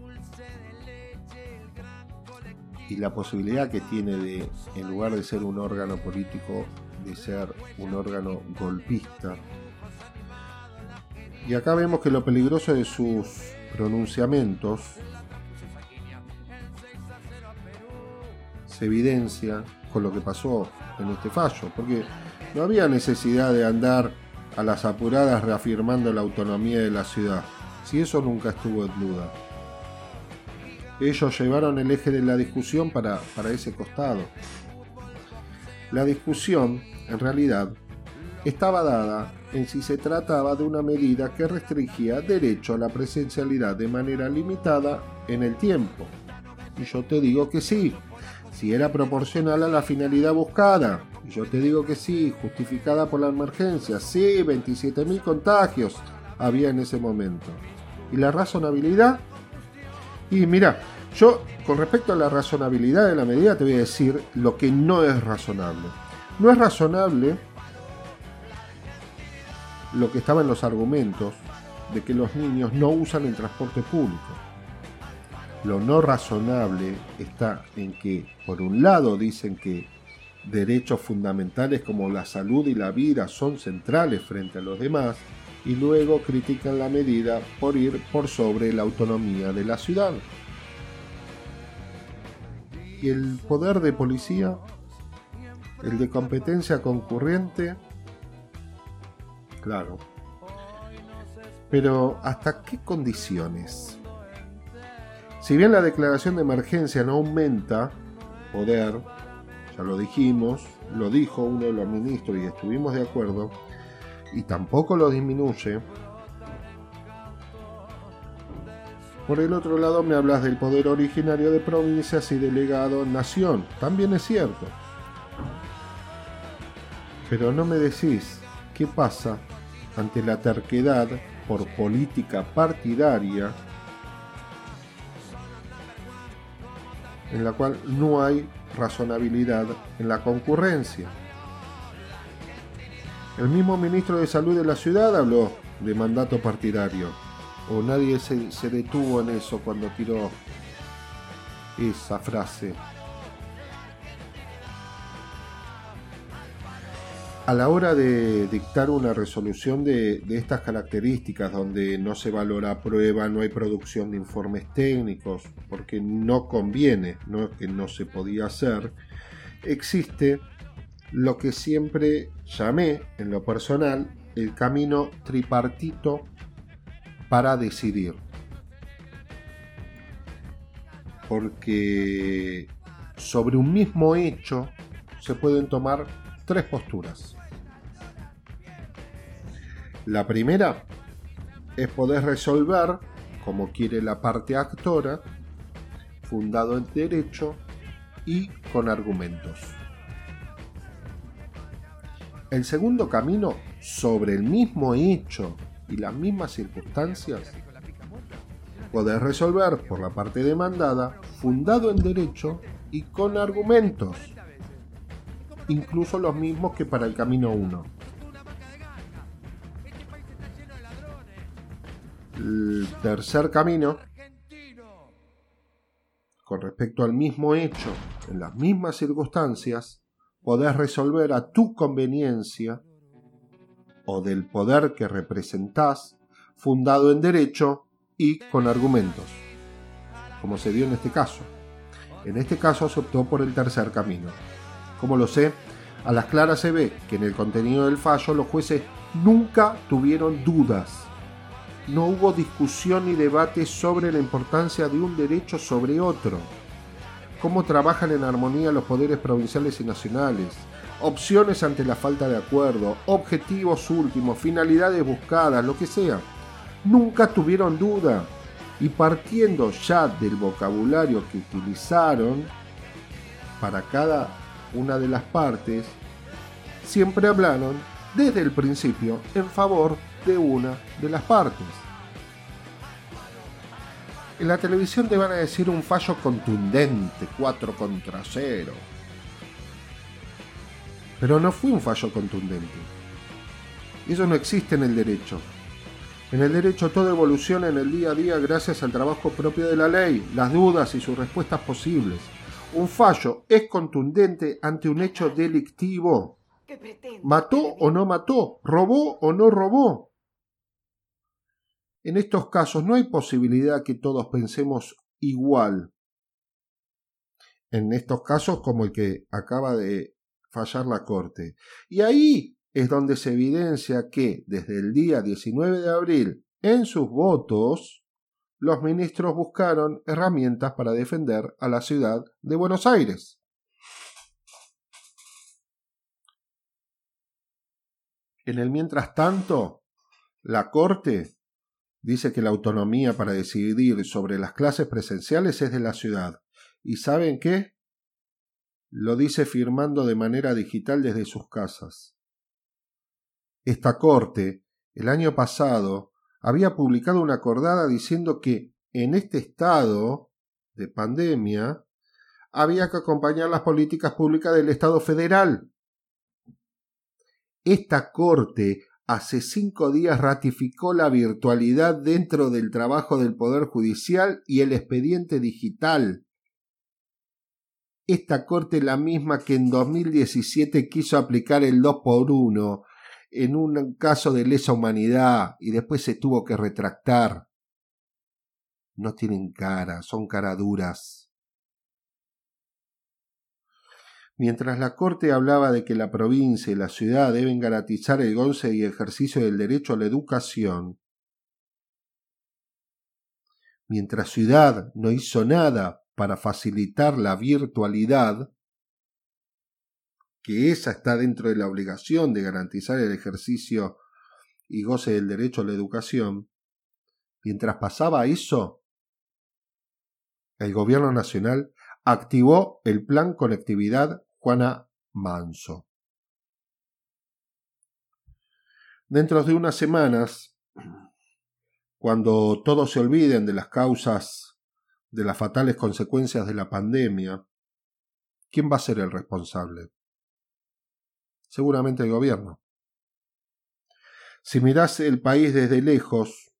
y la posibilidad que tiene de, en lugar de ser un órgano político, de ser un órgano golpista. Y acá vemos que lo peligroso de sus pronunciamientos se evidencia con lo que pasó en este fallo, porque no había necesidad de andar a las apuradas reafirmando la autonomía de la ciudad, si eso nunca estuvo en duda. Ellos llevaron el eje de la discusión para, para ese costado. La discusión, en realidad, estaba dada en si se trataba de una medida que restringía derecho a la presencialidad de manera limitada en el tiempo. Y yo te digo que sí, si era proporcional a la finalidad buscada. Yo te digo que sí, justificada por la emergencia. Sí, 27.000 contagios había en ese momento. ¿Y la razonabilidad? Y mira, yo con respecto a la razonabilidad de la medida te voy a decir lo que no es razonable. No es razonable lo que estaba en los argumentos de que los niños no usan el transporte público. Lo no razonable está en que, por un lado, dicen que derechos fundamentales como la salud y la vida son centrales frente a los demás, y luego critican la medida por ir por sobre la autonomía de la ciudad. Y el poder de policía, el de competencia concurrente, claro. Pero ¿hasta qué condiciones? Si bien la declaración de emergencia no aumenta poder, lo dijimos, lo dijo uno de los ministros y estuvimos de acuerdo, y tampoco lo disminuye, por el otro lado me hablas del poder originario de provincias y delegado nación, también es cierto. Pero no me decís qué pasa ante la terquedad por política partidaria en la cual no hay razonabilidad en la concurrencia. El mismo ministro de Salud de la ciudad habló de mandato partidario, o nadie se, detuvo en eso cuando tiró esa frase. A la hora de dictar una resolución de, estas características, donde no se valora prueba, no hay producción de informes técnicos, porque no conviene, no que no se podía hacer, existe lo que siempre llamé en lo personal el camino tripartito para decidir. Porque sobre un mismo hecho se pueden tomar tres posturas. La primera es poder resolver, como quiere la parte actora, fundado en derecho y con argumentos. El segundo camino, sobre el mismo hecho y las mismas circunstancias, poder resolver por la parte demandada, fundado en derecho y con argumentos, incluso los mismos que para el camino 1. El tercer camino, con respecto al mismo hecho, en las mismas circunstancias, podés resolver a tu conveniencia o del poder que representás, fundado en derecho y con argumentos, como se dio en este caso. En este caso se optó por el tercer camino. Como lo sé, a las claras se ve que en el contenido del fallo los jueces nunca tuvieron dudas no hubo discusión ni debate sobre la importancia de un derecho sobre otro, cómo trabajan en armonía los poderes provinciales y nacionales, opciones ante la falta de acuerdo, objetivos últimos, finalidades buscadas, lo que sea. Nunca tuvieron duda. Y partiendo ya del vocabulario que utilizaron para cada una de las partes, siempre hablaron desde el principio en favor de una de las partes. En la televisión te van a decir un fallo contundente, 4 contra 0. Pero no fue un fallo contundente. Eso no existe en el derecho. En el derecho todo evoluciona en el día a día gracias al trabajo propio de la ley, las dudas y sus respuestas posibles. Un fallo es contundente ante un hecho delictivo. ¿Mató o no mató? ¿Robó o no robó? En estos casos no hay posibilidad que todos pensemos igual. En estos casos como el que acaba de fallar la Corte. Y ahí es donde se evidencia que desde el día 19 de abril, en sus votos, los ministros buscaron herramientas para defender a la ciudad de Buenos Aires. En el mientras tanto, la Corte Dice que la autonomía para decidir sobre las clases presenciales es de la ciudad. ¿Y saben qué? lo dice firmando de manera digital desde sus casas. Esta corte, el año pasado, había publicado una acordada diciendo que en este estado de pandemia había que acompañar las políticas públicas del Estado federal. Esta Corte hace cinco días ratificó la virtualidad dentro del trabajo del Poder Judicial y el expediente digital. Esta Corte la misma que en 2017 quiso aplicar el 2 por 1 en un caso de lesa humanidad y después se tuvo que retractar. No tienen cara, son caraduras. Mientras la Corte hablaba de que la provincia y la ciudad deben garantizar el goce y ejercicio del derecho a la educación, mientras ciudad no hizo nada para facilitar la virtualidad, que esa está dentro de la obligación de garantizar el ejercicio y goce del derecho a la educación, mientras pasaba eso, el gobierno nacional activó el plan conectividad Juana Manso. Dentro de unas semanas, cuando todos se olviden de las causas de las fatales consecuencias de la pandemia, ¿quién va a ser el responsable? Seguramente el gobierno. Si mirás el país desde lejos,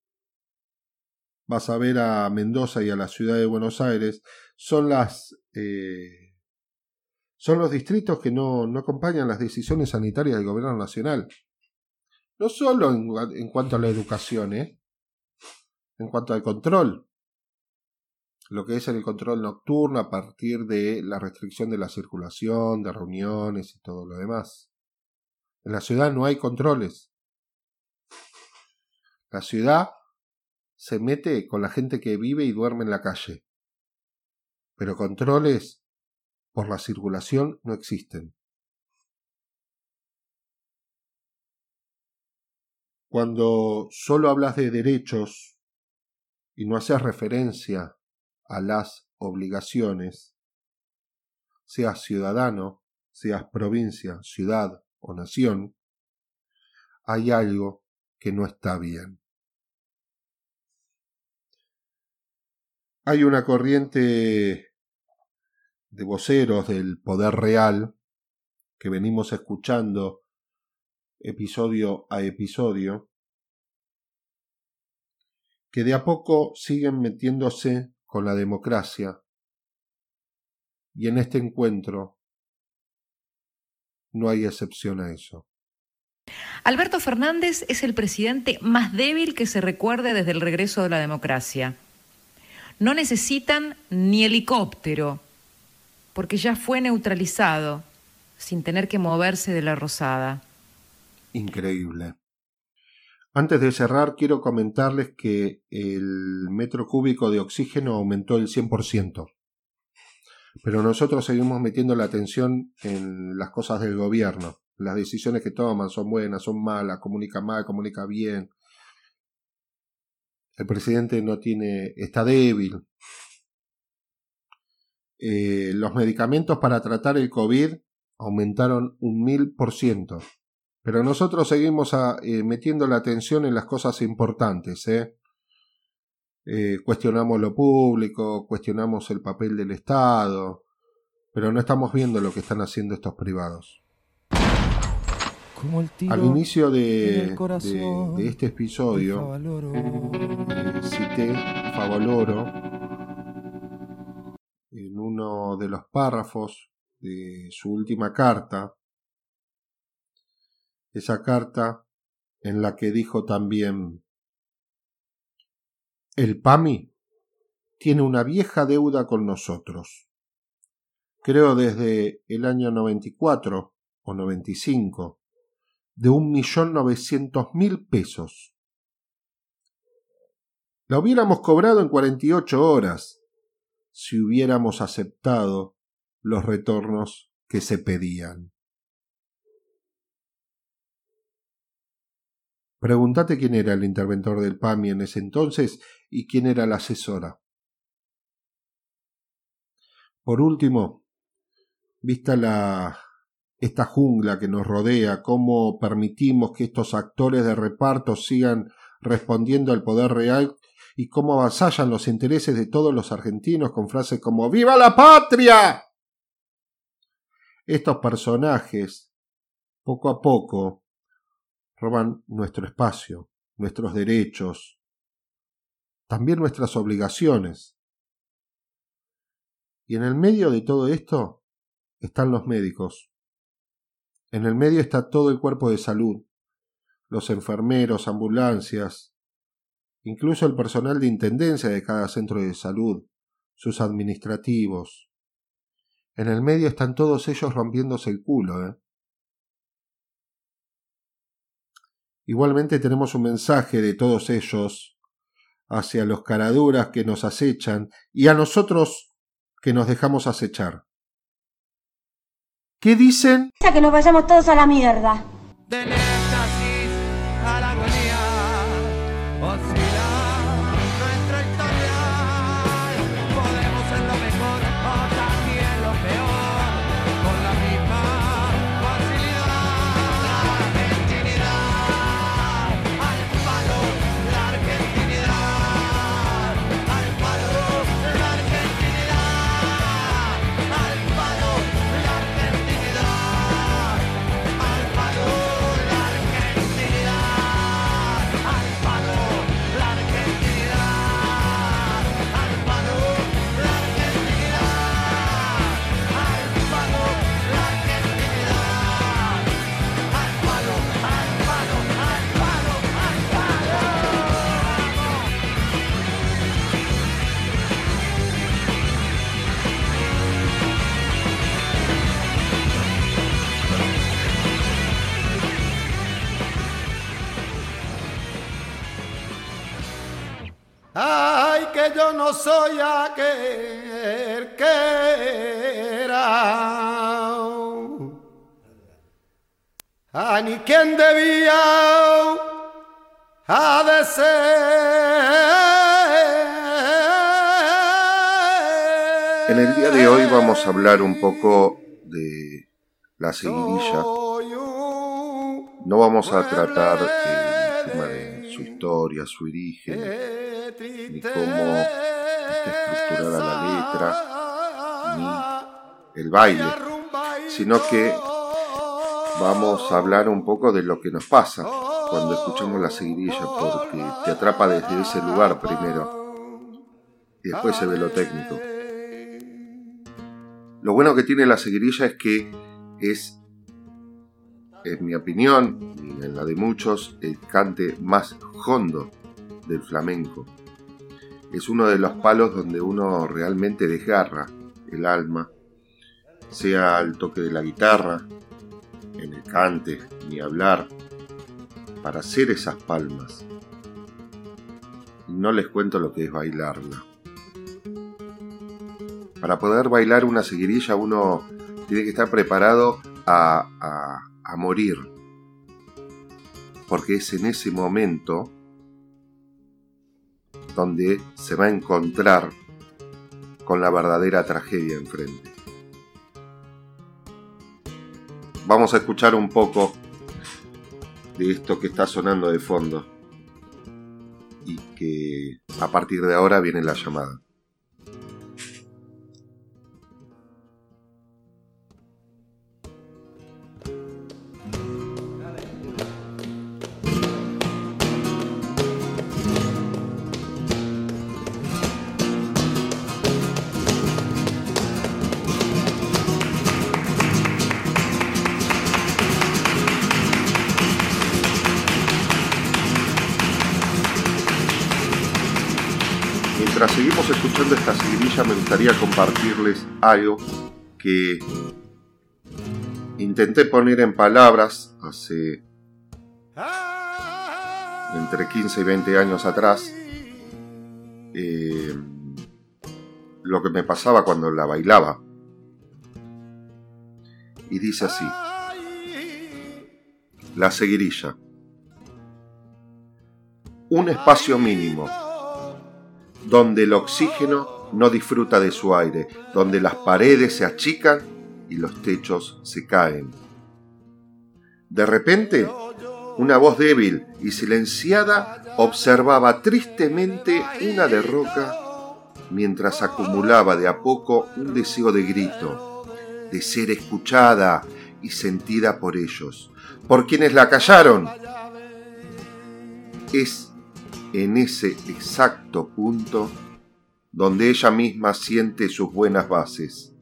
vas a ver a Mendoza y a la ciudad de Buenos Aires, son las eh, son los distritos que no, no, acompañan las decisiones sanitarias del gobierno nacional. No solo en, cuanto a la educación, ¿eh? en cuanto al control. Lo que es el control nocturno a partir de la restricción de la circulación, de reuniones y todo lo demás. En la ciudad no hay controles. La ciudad se mete con la gente que vive y duerme en la calle. Pero controles por la circulación no existen. Cuando solo hablas de derechos y no haces referencia a las obligaciones, seas ciudadano, seas provincia, ciudad o nación, hay algo que no está bien. Hay una corriente de voceros del poder real que venimos escuchando episodio a episodio, que de a poco siguen metiéndose con la democracia. Y en este encuentro no hay excepción a eso. Alberto Fernández es el presidente más débil que se recuerde desde el regreso de la democracia no necesitan ni helicóptero, porque ya fue neutralizado sin tener que moverse de la rosada. Increíble. Antes de cerrar, quiero comentarles que el metro cúbico de oxígeno aumentó el 100%. Pero nosotros seguimos metiendo la atención en las cosas del gobierno. Las decisiones que toman son buenas, son malas, comunica mal, comunica bien, el presidente no tiene, está débil. Eh, los medicamentos para tratar el COVID aumentaron un mil por ciento. Pero nosotros seguimos eh, metiendo la atención en las cosas importantes. ¿eh? cuestionamos lo público, cuestionamos el papel del Estado, pero no estamos viendo lo que están haciendo estos privados. Al inicio de, este episodio cité Favoloro en uno de los párrafos de su última carta, esa carta en la que dijo también, el PAMI tiene una vieja deuda con nosotros. Creo desde el año 94 o 95 de un millón novecientos mil pesos. La hubiéramos cobrado en cuarenta y ocho horas si hubiéramos aceptado los retornos que se pedían. Pregúntate quién era el interventor del PAMI en ese entonces y quién era la asesora. Por último, vista la, esta jungla que nos rodea, cómo permitimos que estos actores de reparto sigan respondiendo al poder real y cómo avasallan los intereses de todos los argentinos con frases como ¡Viva la patria! Estos personajes, poco a poco, roban nuestro espacio, nuestros derechos, también nuestras obligaciones. Y en el medio de todo esto están los médicos. En el medio está todo el cuerpo de salud, los enfermeros, ambulancias, incluso el personal de intendencia de cada centro de salud, sus administrativos. En el medio están todos ellos rompiéndose el culo, ¿eh? Igualmente tenemos un mensaje de todos ellos hacia los caraduras que nos acechan y a nosotros que nos dejamos acechar. ¿Qué dicen? Que nos vayamos todos a la mierda. Yo no soy aquel que era. A ni quien debía ha de ser. En el día de hoy vamos a hablar un poco de la seguidilla. No vamos a tratar el tema de su historia, su origen ni cómo estructurada la letra, ni el baile, sino que vamos a hablar un poco de lo que nos pasa cuando escuchamos la seguidilla, porque te atrapa desde ese lugar primero. Y después se ve lo técnico. Lo bueno que tiene la seguidilla es que es, en mi opinión, y en la de muchos, el cante más hondo del flamenco es uno de los palos donde uno realmente desgarra el alma, sea al toque de la guitarra, en el cante, ni hablar, para hacer esas palmas. no les cuento lo que es bailarla. Para poder bailar una seguirilla uno tiene que estar preparado a, a, a morir, porque es en ese momento donde se va a encontrar con la verdadera tragedia enfrente. Vamos a escuchar un poco de esto que está sonando de fondo y que a partir de ahora viene la llamada. Gustaría compartirles algo que intenté poner en palabras hace entre 15 y 20 años atrás eh, lo que me pasaba cuando la bailaba. Y dice así, la seguirilla. Un espacio mínimo donde el oxígeno no disfruta de su aire, donde las paredes se achican y los techos se caen. De repente, una voz débil y silenciada observaba tristemente una derroca mientras acumulaba de a poco un deseo de grito, de ser escuchada y sentida por ellos, por quienes la callaron. Es en ese exacto punto donde ella misma siente sus buenas bases.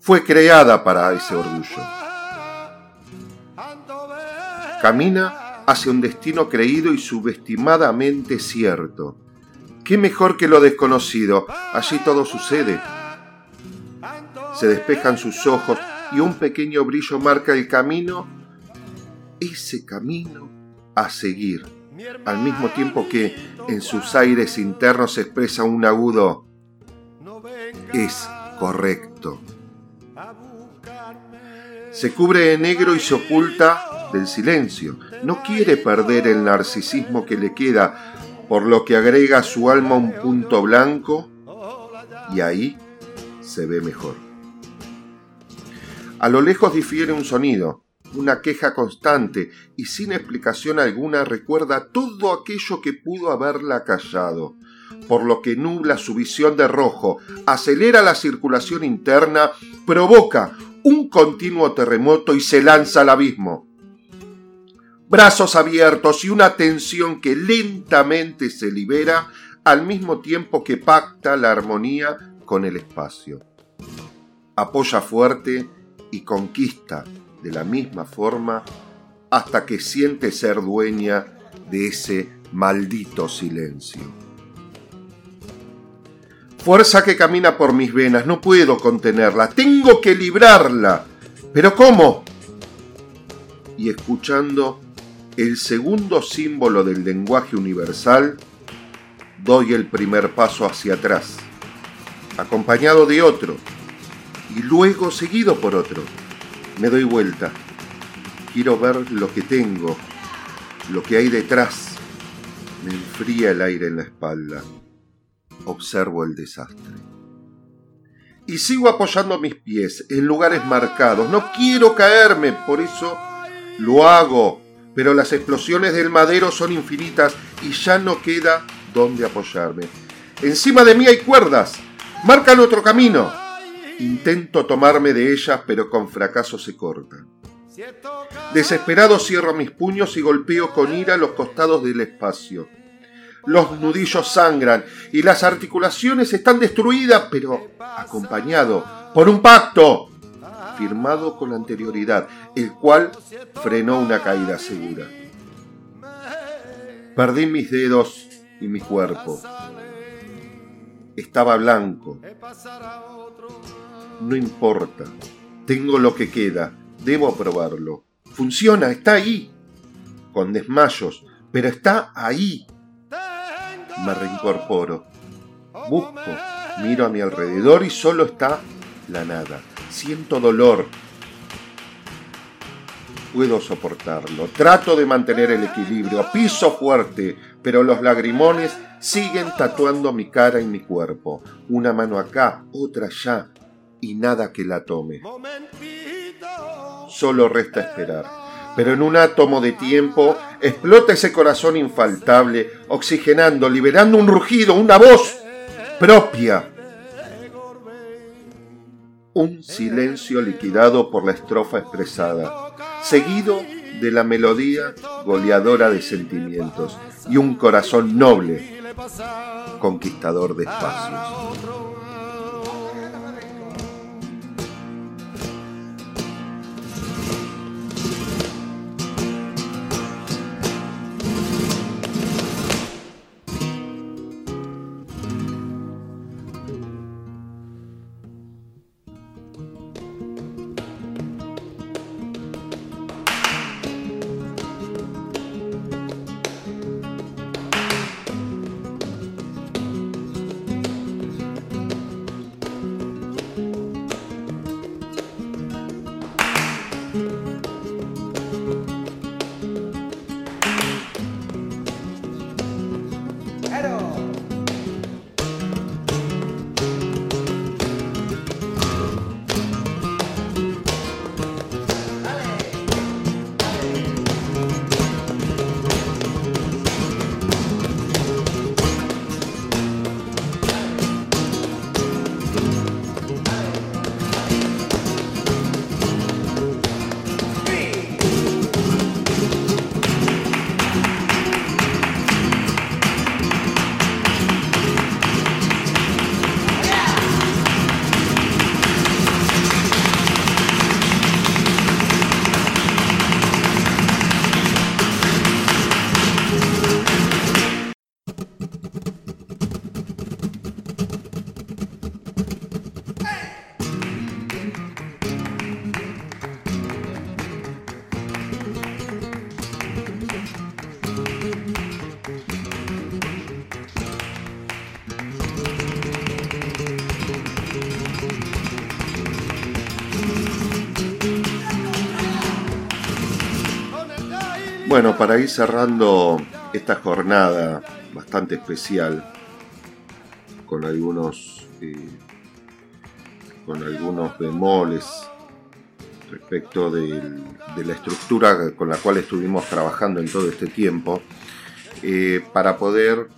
Fue creada para ese orgullo. Camina hacia un destino creído y subestimadamente cierto. ¿Qué mejor que lo desconocido? Allí todo sucede. Se despejan sus ojos y un pequeño brillo marca el camino, ese camino a seguir, al mismo tiempo que en sus aires internos se expresa un agudo es correcto. Se cubre de negro y se oculta del silencio. No quiere perder el narcisismo que le queda, por lo que agrega a su alma un punto blanco y ahí se ve mejor. A lo lejos difiere un sonido, una queja constante y sin explicación alguna recuerda todo aquello que pudo haberla callado, por lo que nubla su visión de rojo, acelera la circulación interna, provoca un continuo terremoto y se lanza al abismo. Brazos abiertos y una tensión que lentamente se libera al mismo tiempo que pacta la armonía con el espacio. Apoya fuerte y conquista de la misma forma hasta que siente ser dueña de ese maldito silencio. Fuerza que camina por mis venas, no puedo contenerla, tengo que librarla. ¿Pero cómo? Y escuchando el segundo símbolo del lenguaje universal, doy el primer paso hacia atrás, acompañado de otro, y luego seguido por otro. Me doy vuelta. Quiero ver lo que tengo, lo que hay detrás. Me enfría el aire en la espalda. Observo el desastre. Y sigo apoyando mis pies en lugares marcados. No quiero caerme, por eso lo hago. Pero las explosiones del madero son infinitas y ya no queda donde apoyarme. Encima de mí hay cuerdas. Marcan otro camino. Intento tomarme de ellas, pero con fracaso se cortan. Desesperado cierro mis puños y golpeo con ira los costados del espacio. Los nudillos sangran y las articulaciones están destruidas, pero acompañado por un pacto firmado con anterioridad, el cual frenó una caída segura. Perdí mis dedos y mi cuerpo. Estaba blanco. No importa. Tengo lo que queda. Debo probarlo. Funciona, está ahí. Con desmayos, pero está ahí. Me reincorporo. Busco, miro a mi alrededor y solo está la nada. Siento dolor. Puedo soportarlo. Trato de mantener el equilibrio. Piso fuerte, pero los lagrimones siguen tatuando mi cara y mi cuerpo. Una mano acá, otra allá, y nada que la tome. Solo resta esperar. Pero en un átomo de tiempo explota ese corazón infaltable, oxigenando, liberando un rugido, una voz propia. Un silencio liquidado por la estrofa expresada, seguido de la melodía goleadora de sentimientos y un corazón noble, conquistador de espacios. Bueno, para ir cerrando esta jornada bastante especial, con algunos, eh, con algunos bemoles respecto de la estructura con la cual estuvimos trabajando en todo este tiempo, eh, para poder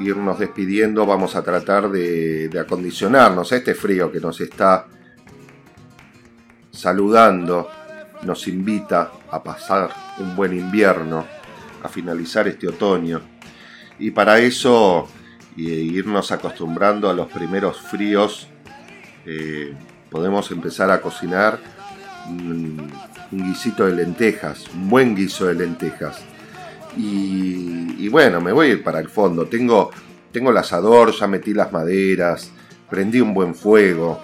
irnos despidiendo, vamos a tratar de, de acondicionarnos a este frío que nos está saludando, nos invita a pasar un buen invierno, a finalizar este otoño. Y para eso, eh, irnos acostumbrando a los primeros fríos, eh, podemos empezar a cocinar un, guisito de lentejas, un buen guiso de lentejas. Y, y bueno, me voy a ir para el fondo. Tengo, tengo el asador, ya metí las maderas, prendí un buen fuego.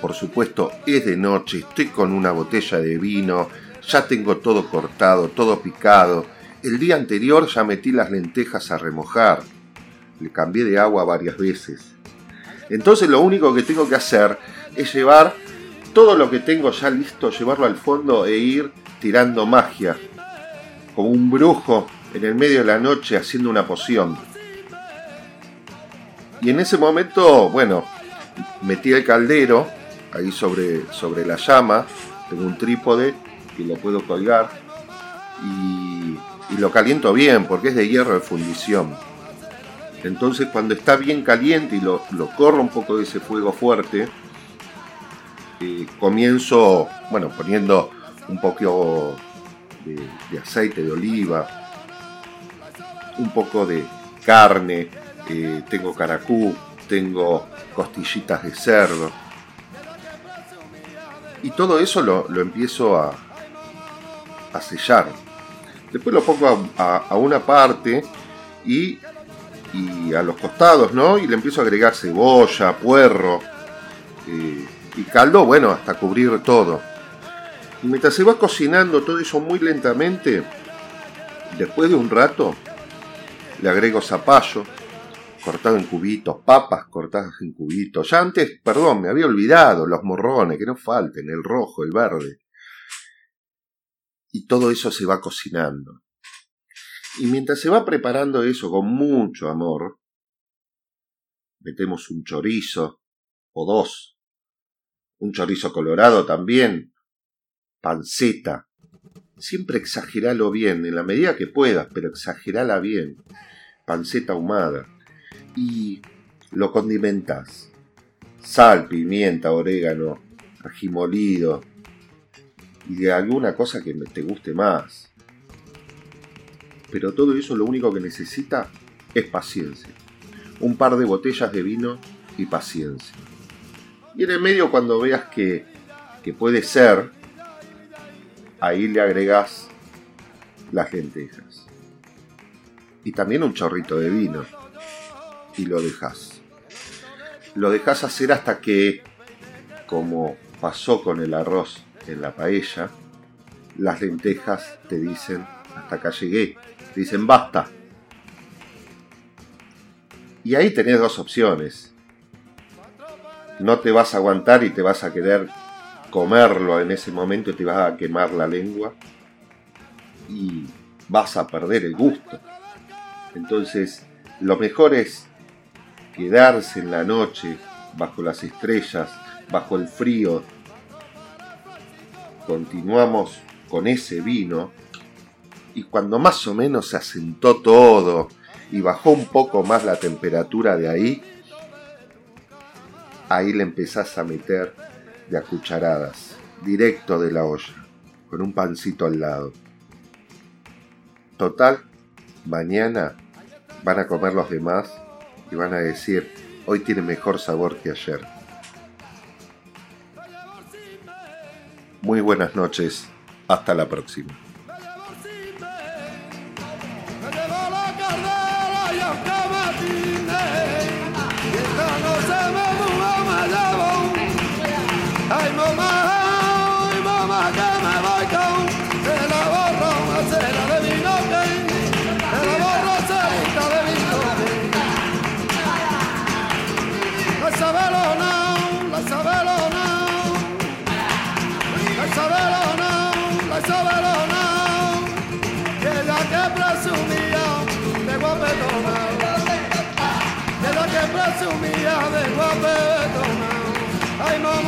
Por supuesto, es de noche, estoy con una botella de vino, ya tengo todo cortado, todo picado. El día anterior ya metí las lentejas a remojar. Le cambié de agua varias veces. Entonces lo único que tengo que hacer es llevar todo lo que tengo ya listo, llevarlo al fondo e ir tirando magia, como un brujo en el medio de la noche haciendo una poción. Y en ese momento, bueno, metí el caldero ahí sobre, sobre la llama, tengo un trípode que lo puedo colgar y, lo caliento bien porque es de hierro de fundición. Entonces cuando está bien caliente y lo, lo corro un poco de ese fuego fuerte, eh, comienzo, bueno, poniendo un poco de, de aceite de oliva, un poco de carne, eh, tengo caracú, tengo costillitas de cerdo. Y todo eso lo, lo empiezo a, a sellar. Después lo pongo a, a- una parte y, y a los costados, ¿no? Y le empiezo a agregar cebolla, puerro eh, y caldo, bueno, hasta cubrir todo. Y mientras se va cocinando todo eso muy lentamente, después de un rato, le agrego zapallo, cortado en cubitos, papas cortadas en cubitos. Ya antes, perdón, me había olvidado los morrones, que no falten, el rojo, el verde. Y todo eso se va cocinando. Y mientras se va preparando eso con mucho amor, metemos un chorizo o dos, un chorizo colorado también, panceta. Siempre exageralo bien, en la medida que puedas, pero exagerala bien. Panceta ahumada y lo condimentas. Sal, pimienta, orégano, ají molido y de alguna cosa que te guste más. Pero todo eso lo único que necesita es paciencia. Un par de botellas de vino y paciencia. Y en el medio cuando veas que, que puede ser, ahí le agregas las lentejas. Y también un chorrito de vino y lo dejas. Lo dejas hacer hasta que, como pasó con el arroz en la paella, las lentejas te dicen, hasta acá llegué, te dicen basta. Y ahí tenés dos opciones. No te vas a aguantar y te vas a querer comerlo en ese momento te vas a quemar la lengua y vas a perder el gusto. Entonces, lo mejor es quedarse en la noche bajo las estrellas, bajo el frío. Continuamos con ese vino y cuando más o menos se asentó todo y bajó un poco más la temperatura de ahí, ahí le empezás a meter de a cucharadas, directo de la olla, con un pancito al lado. Total, mañana van a comer los demás y van a decir, hoy tiene mejor sabor que ayer. Muy buenas noches, hasta la próxima. Presumía de guapetona. Ay mamá,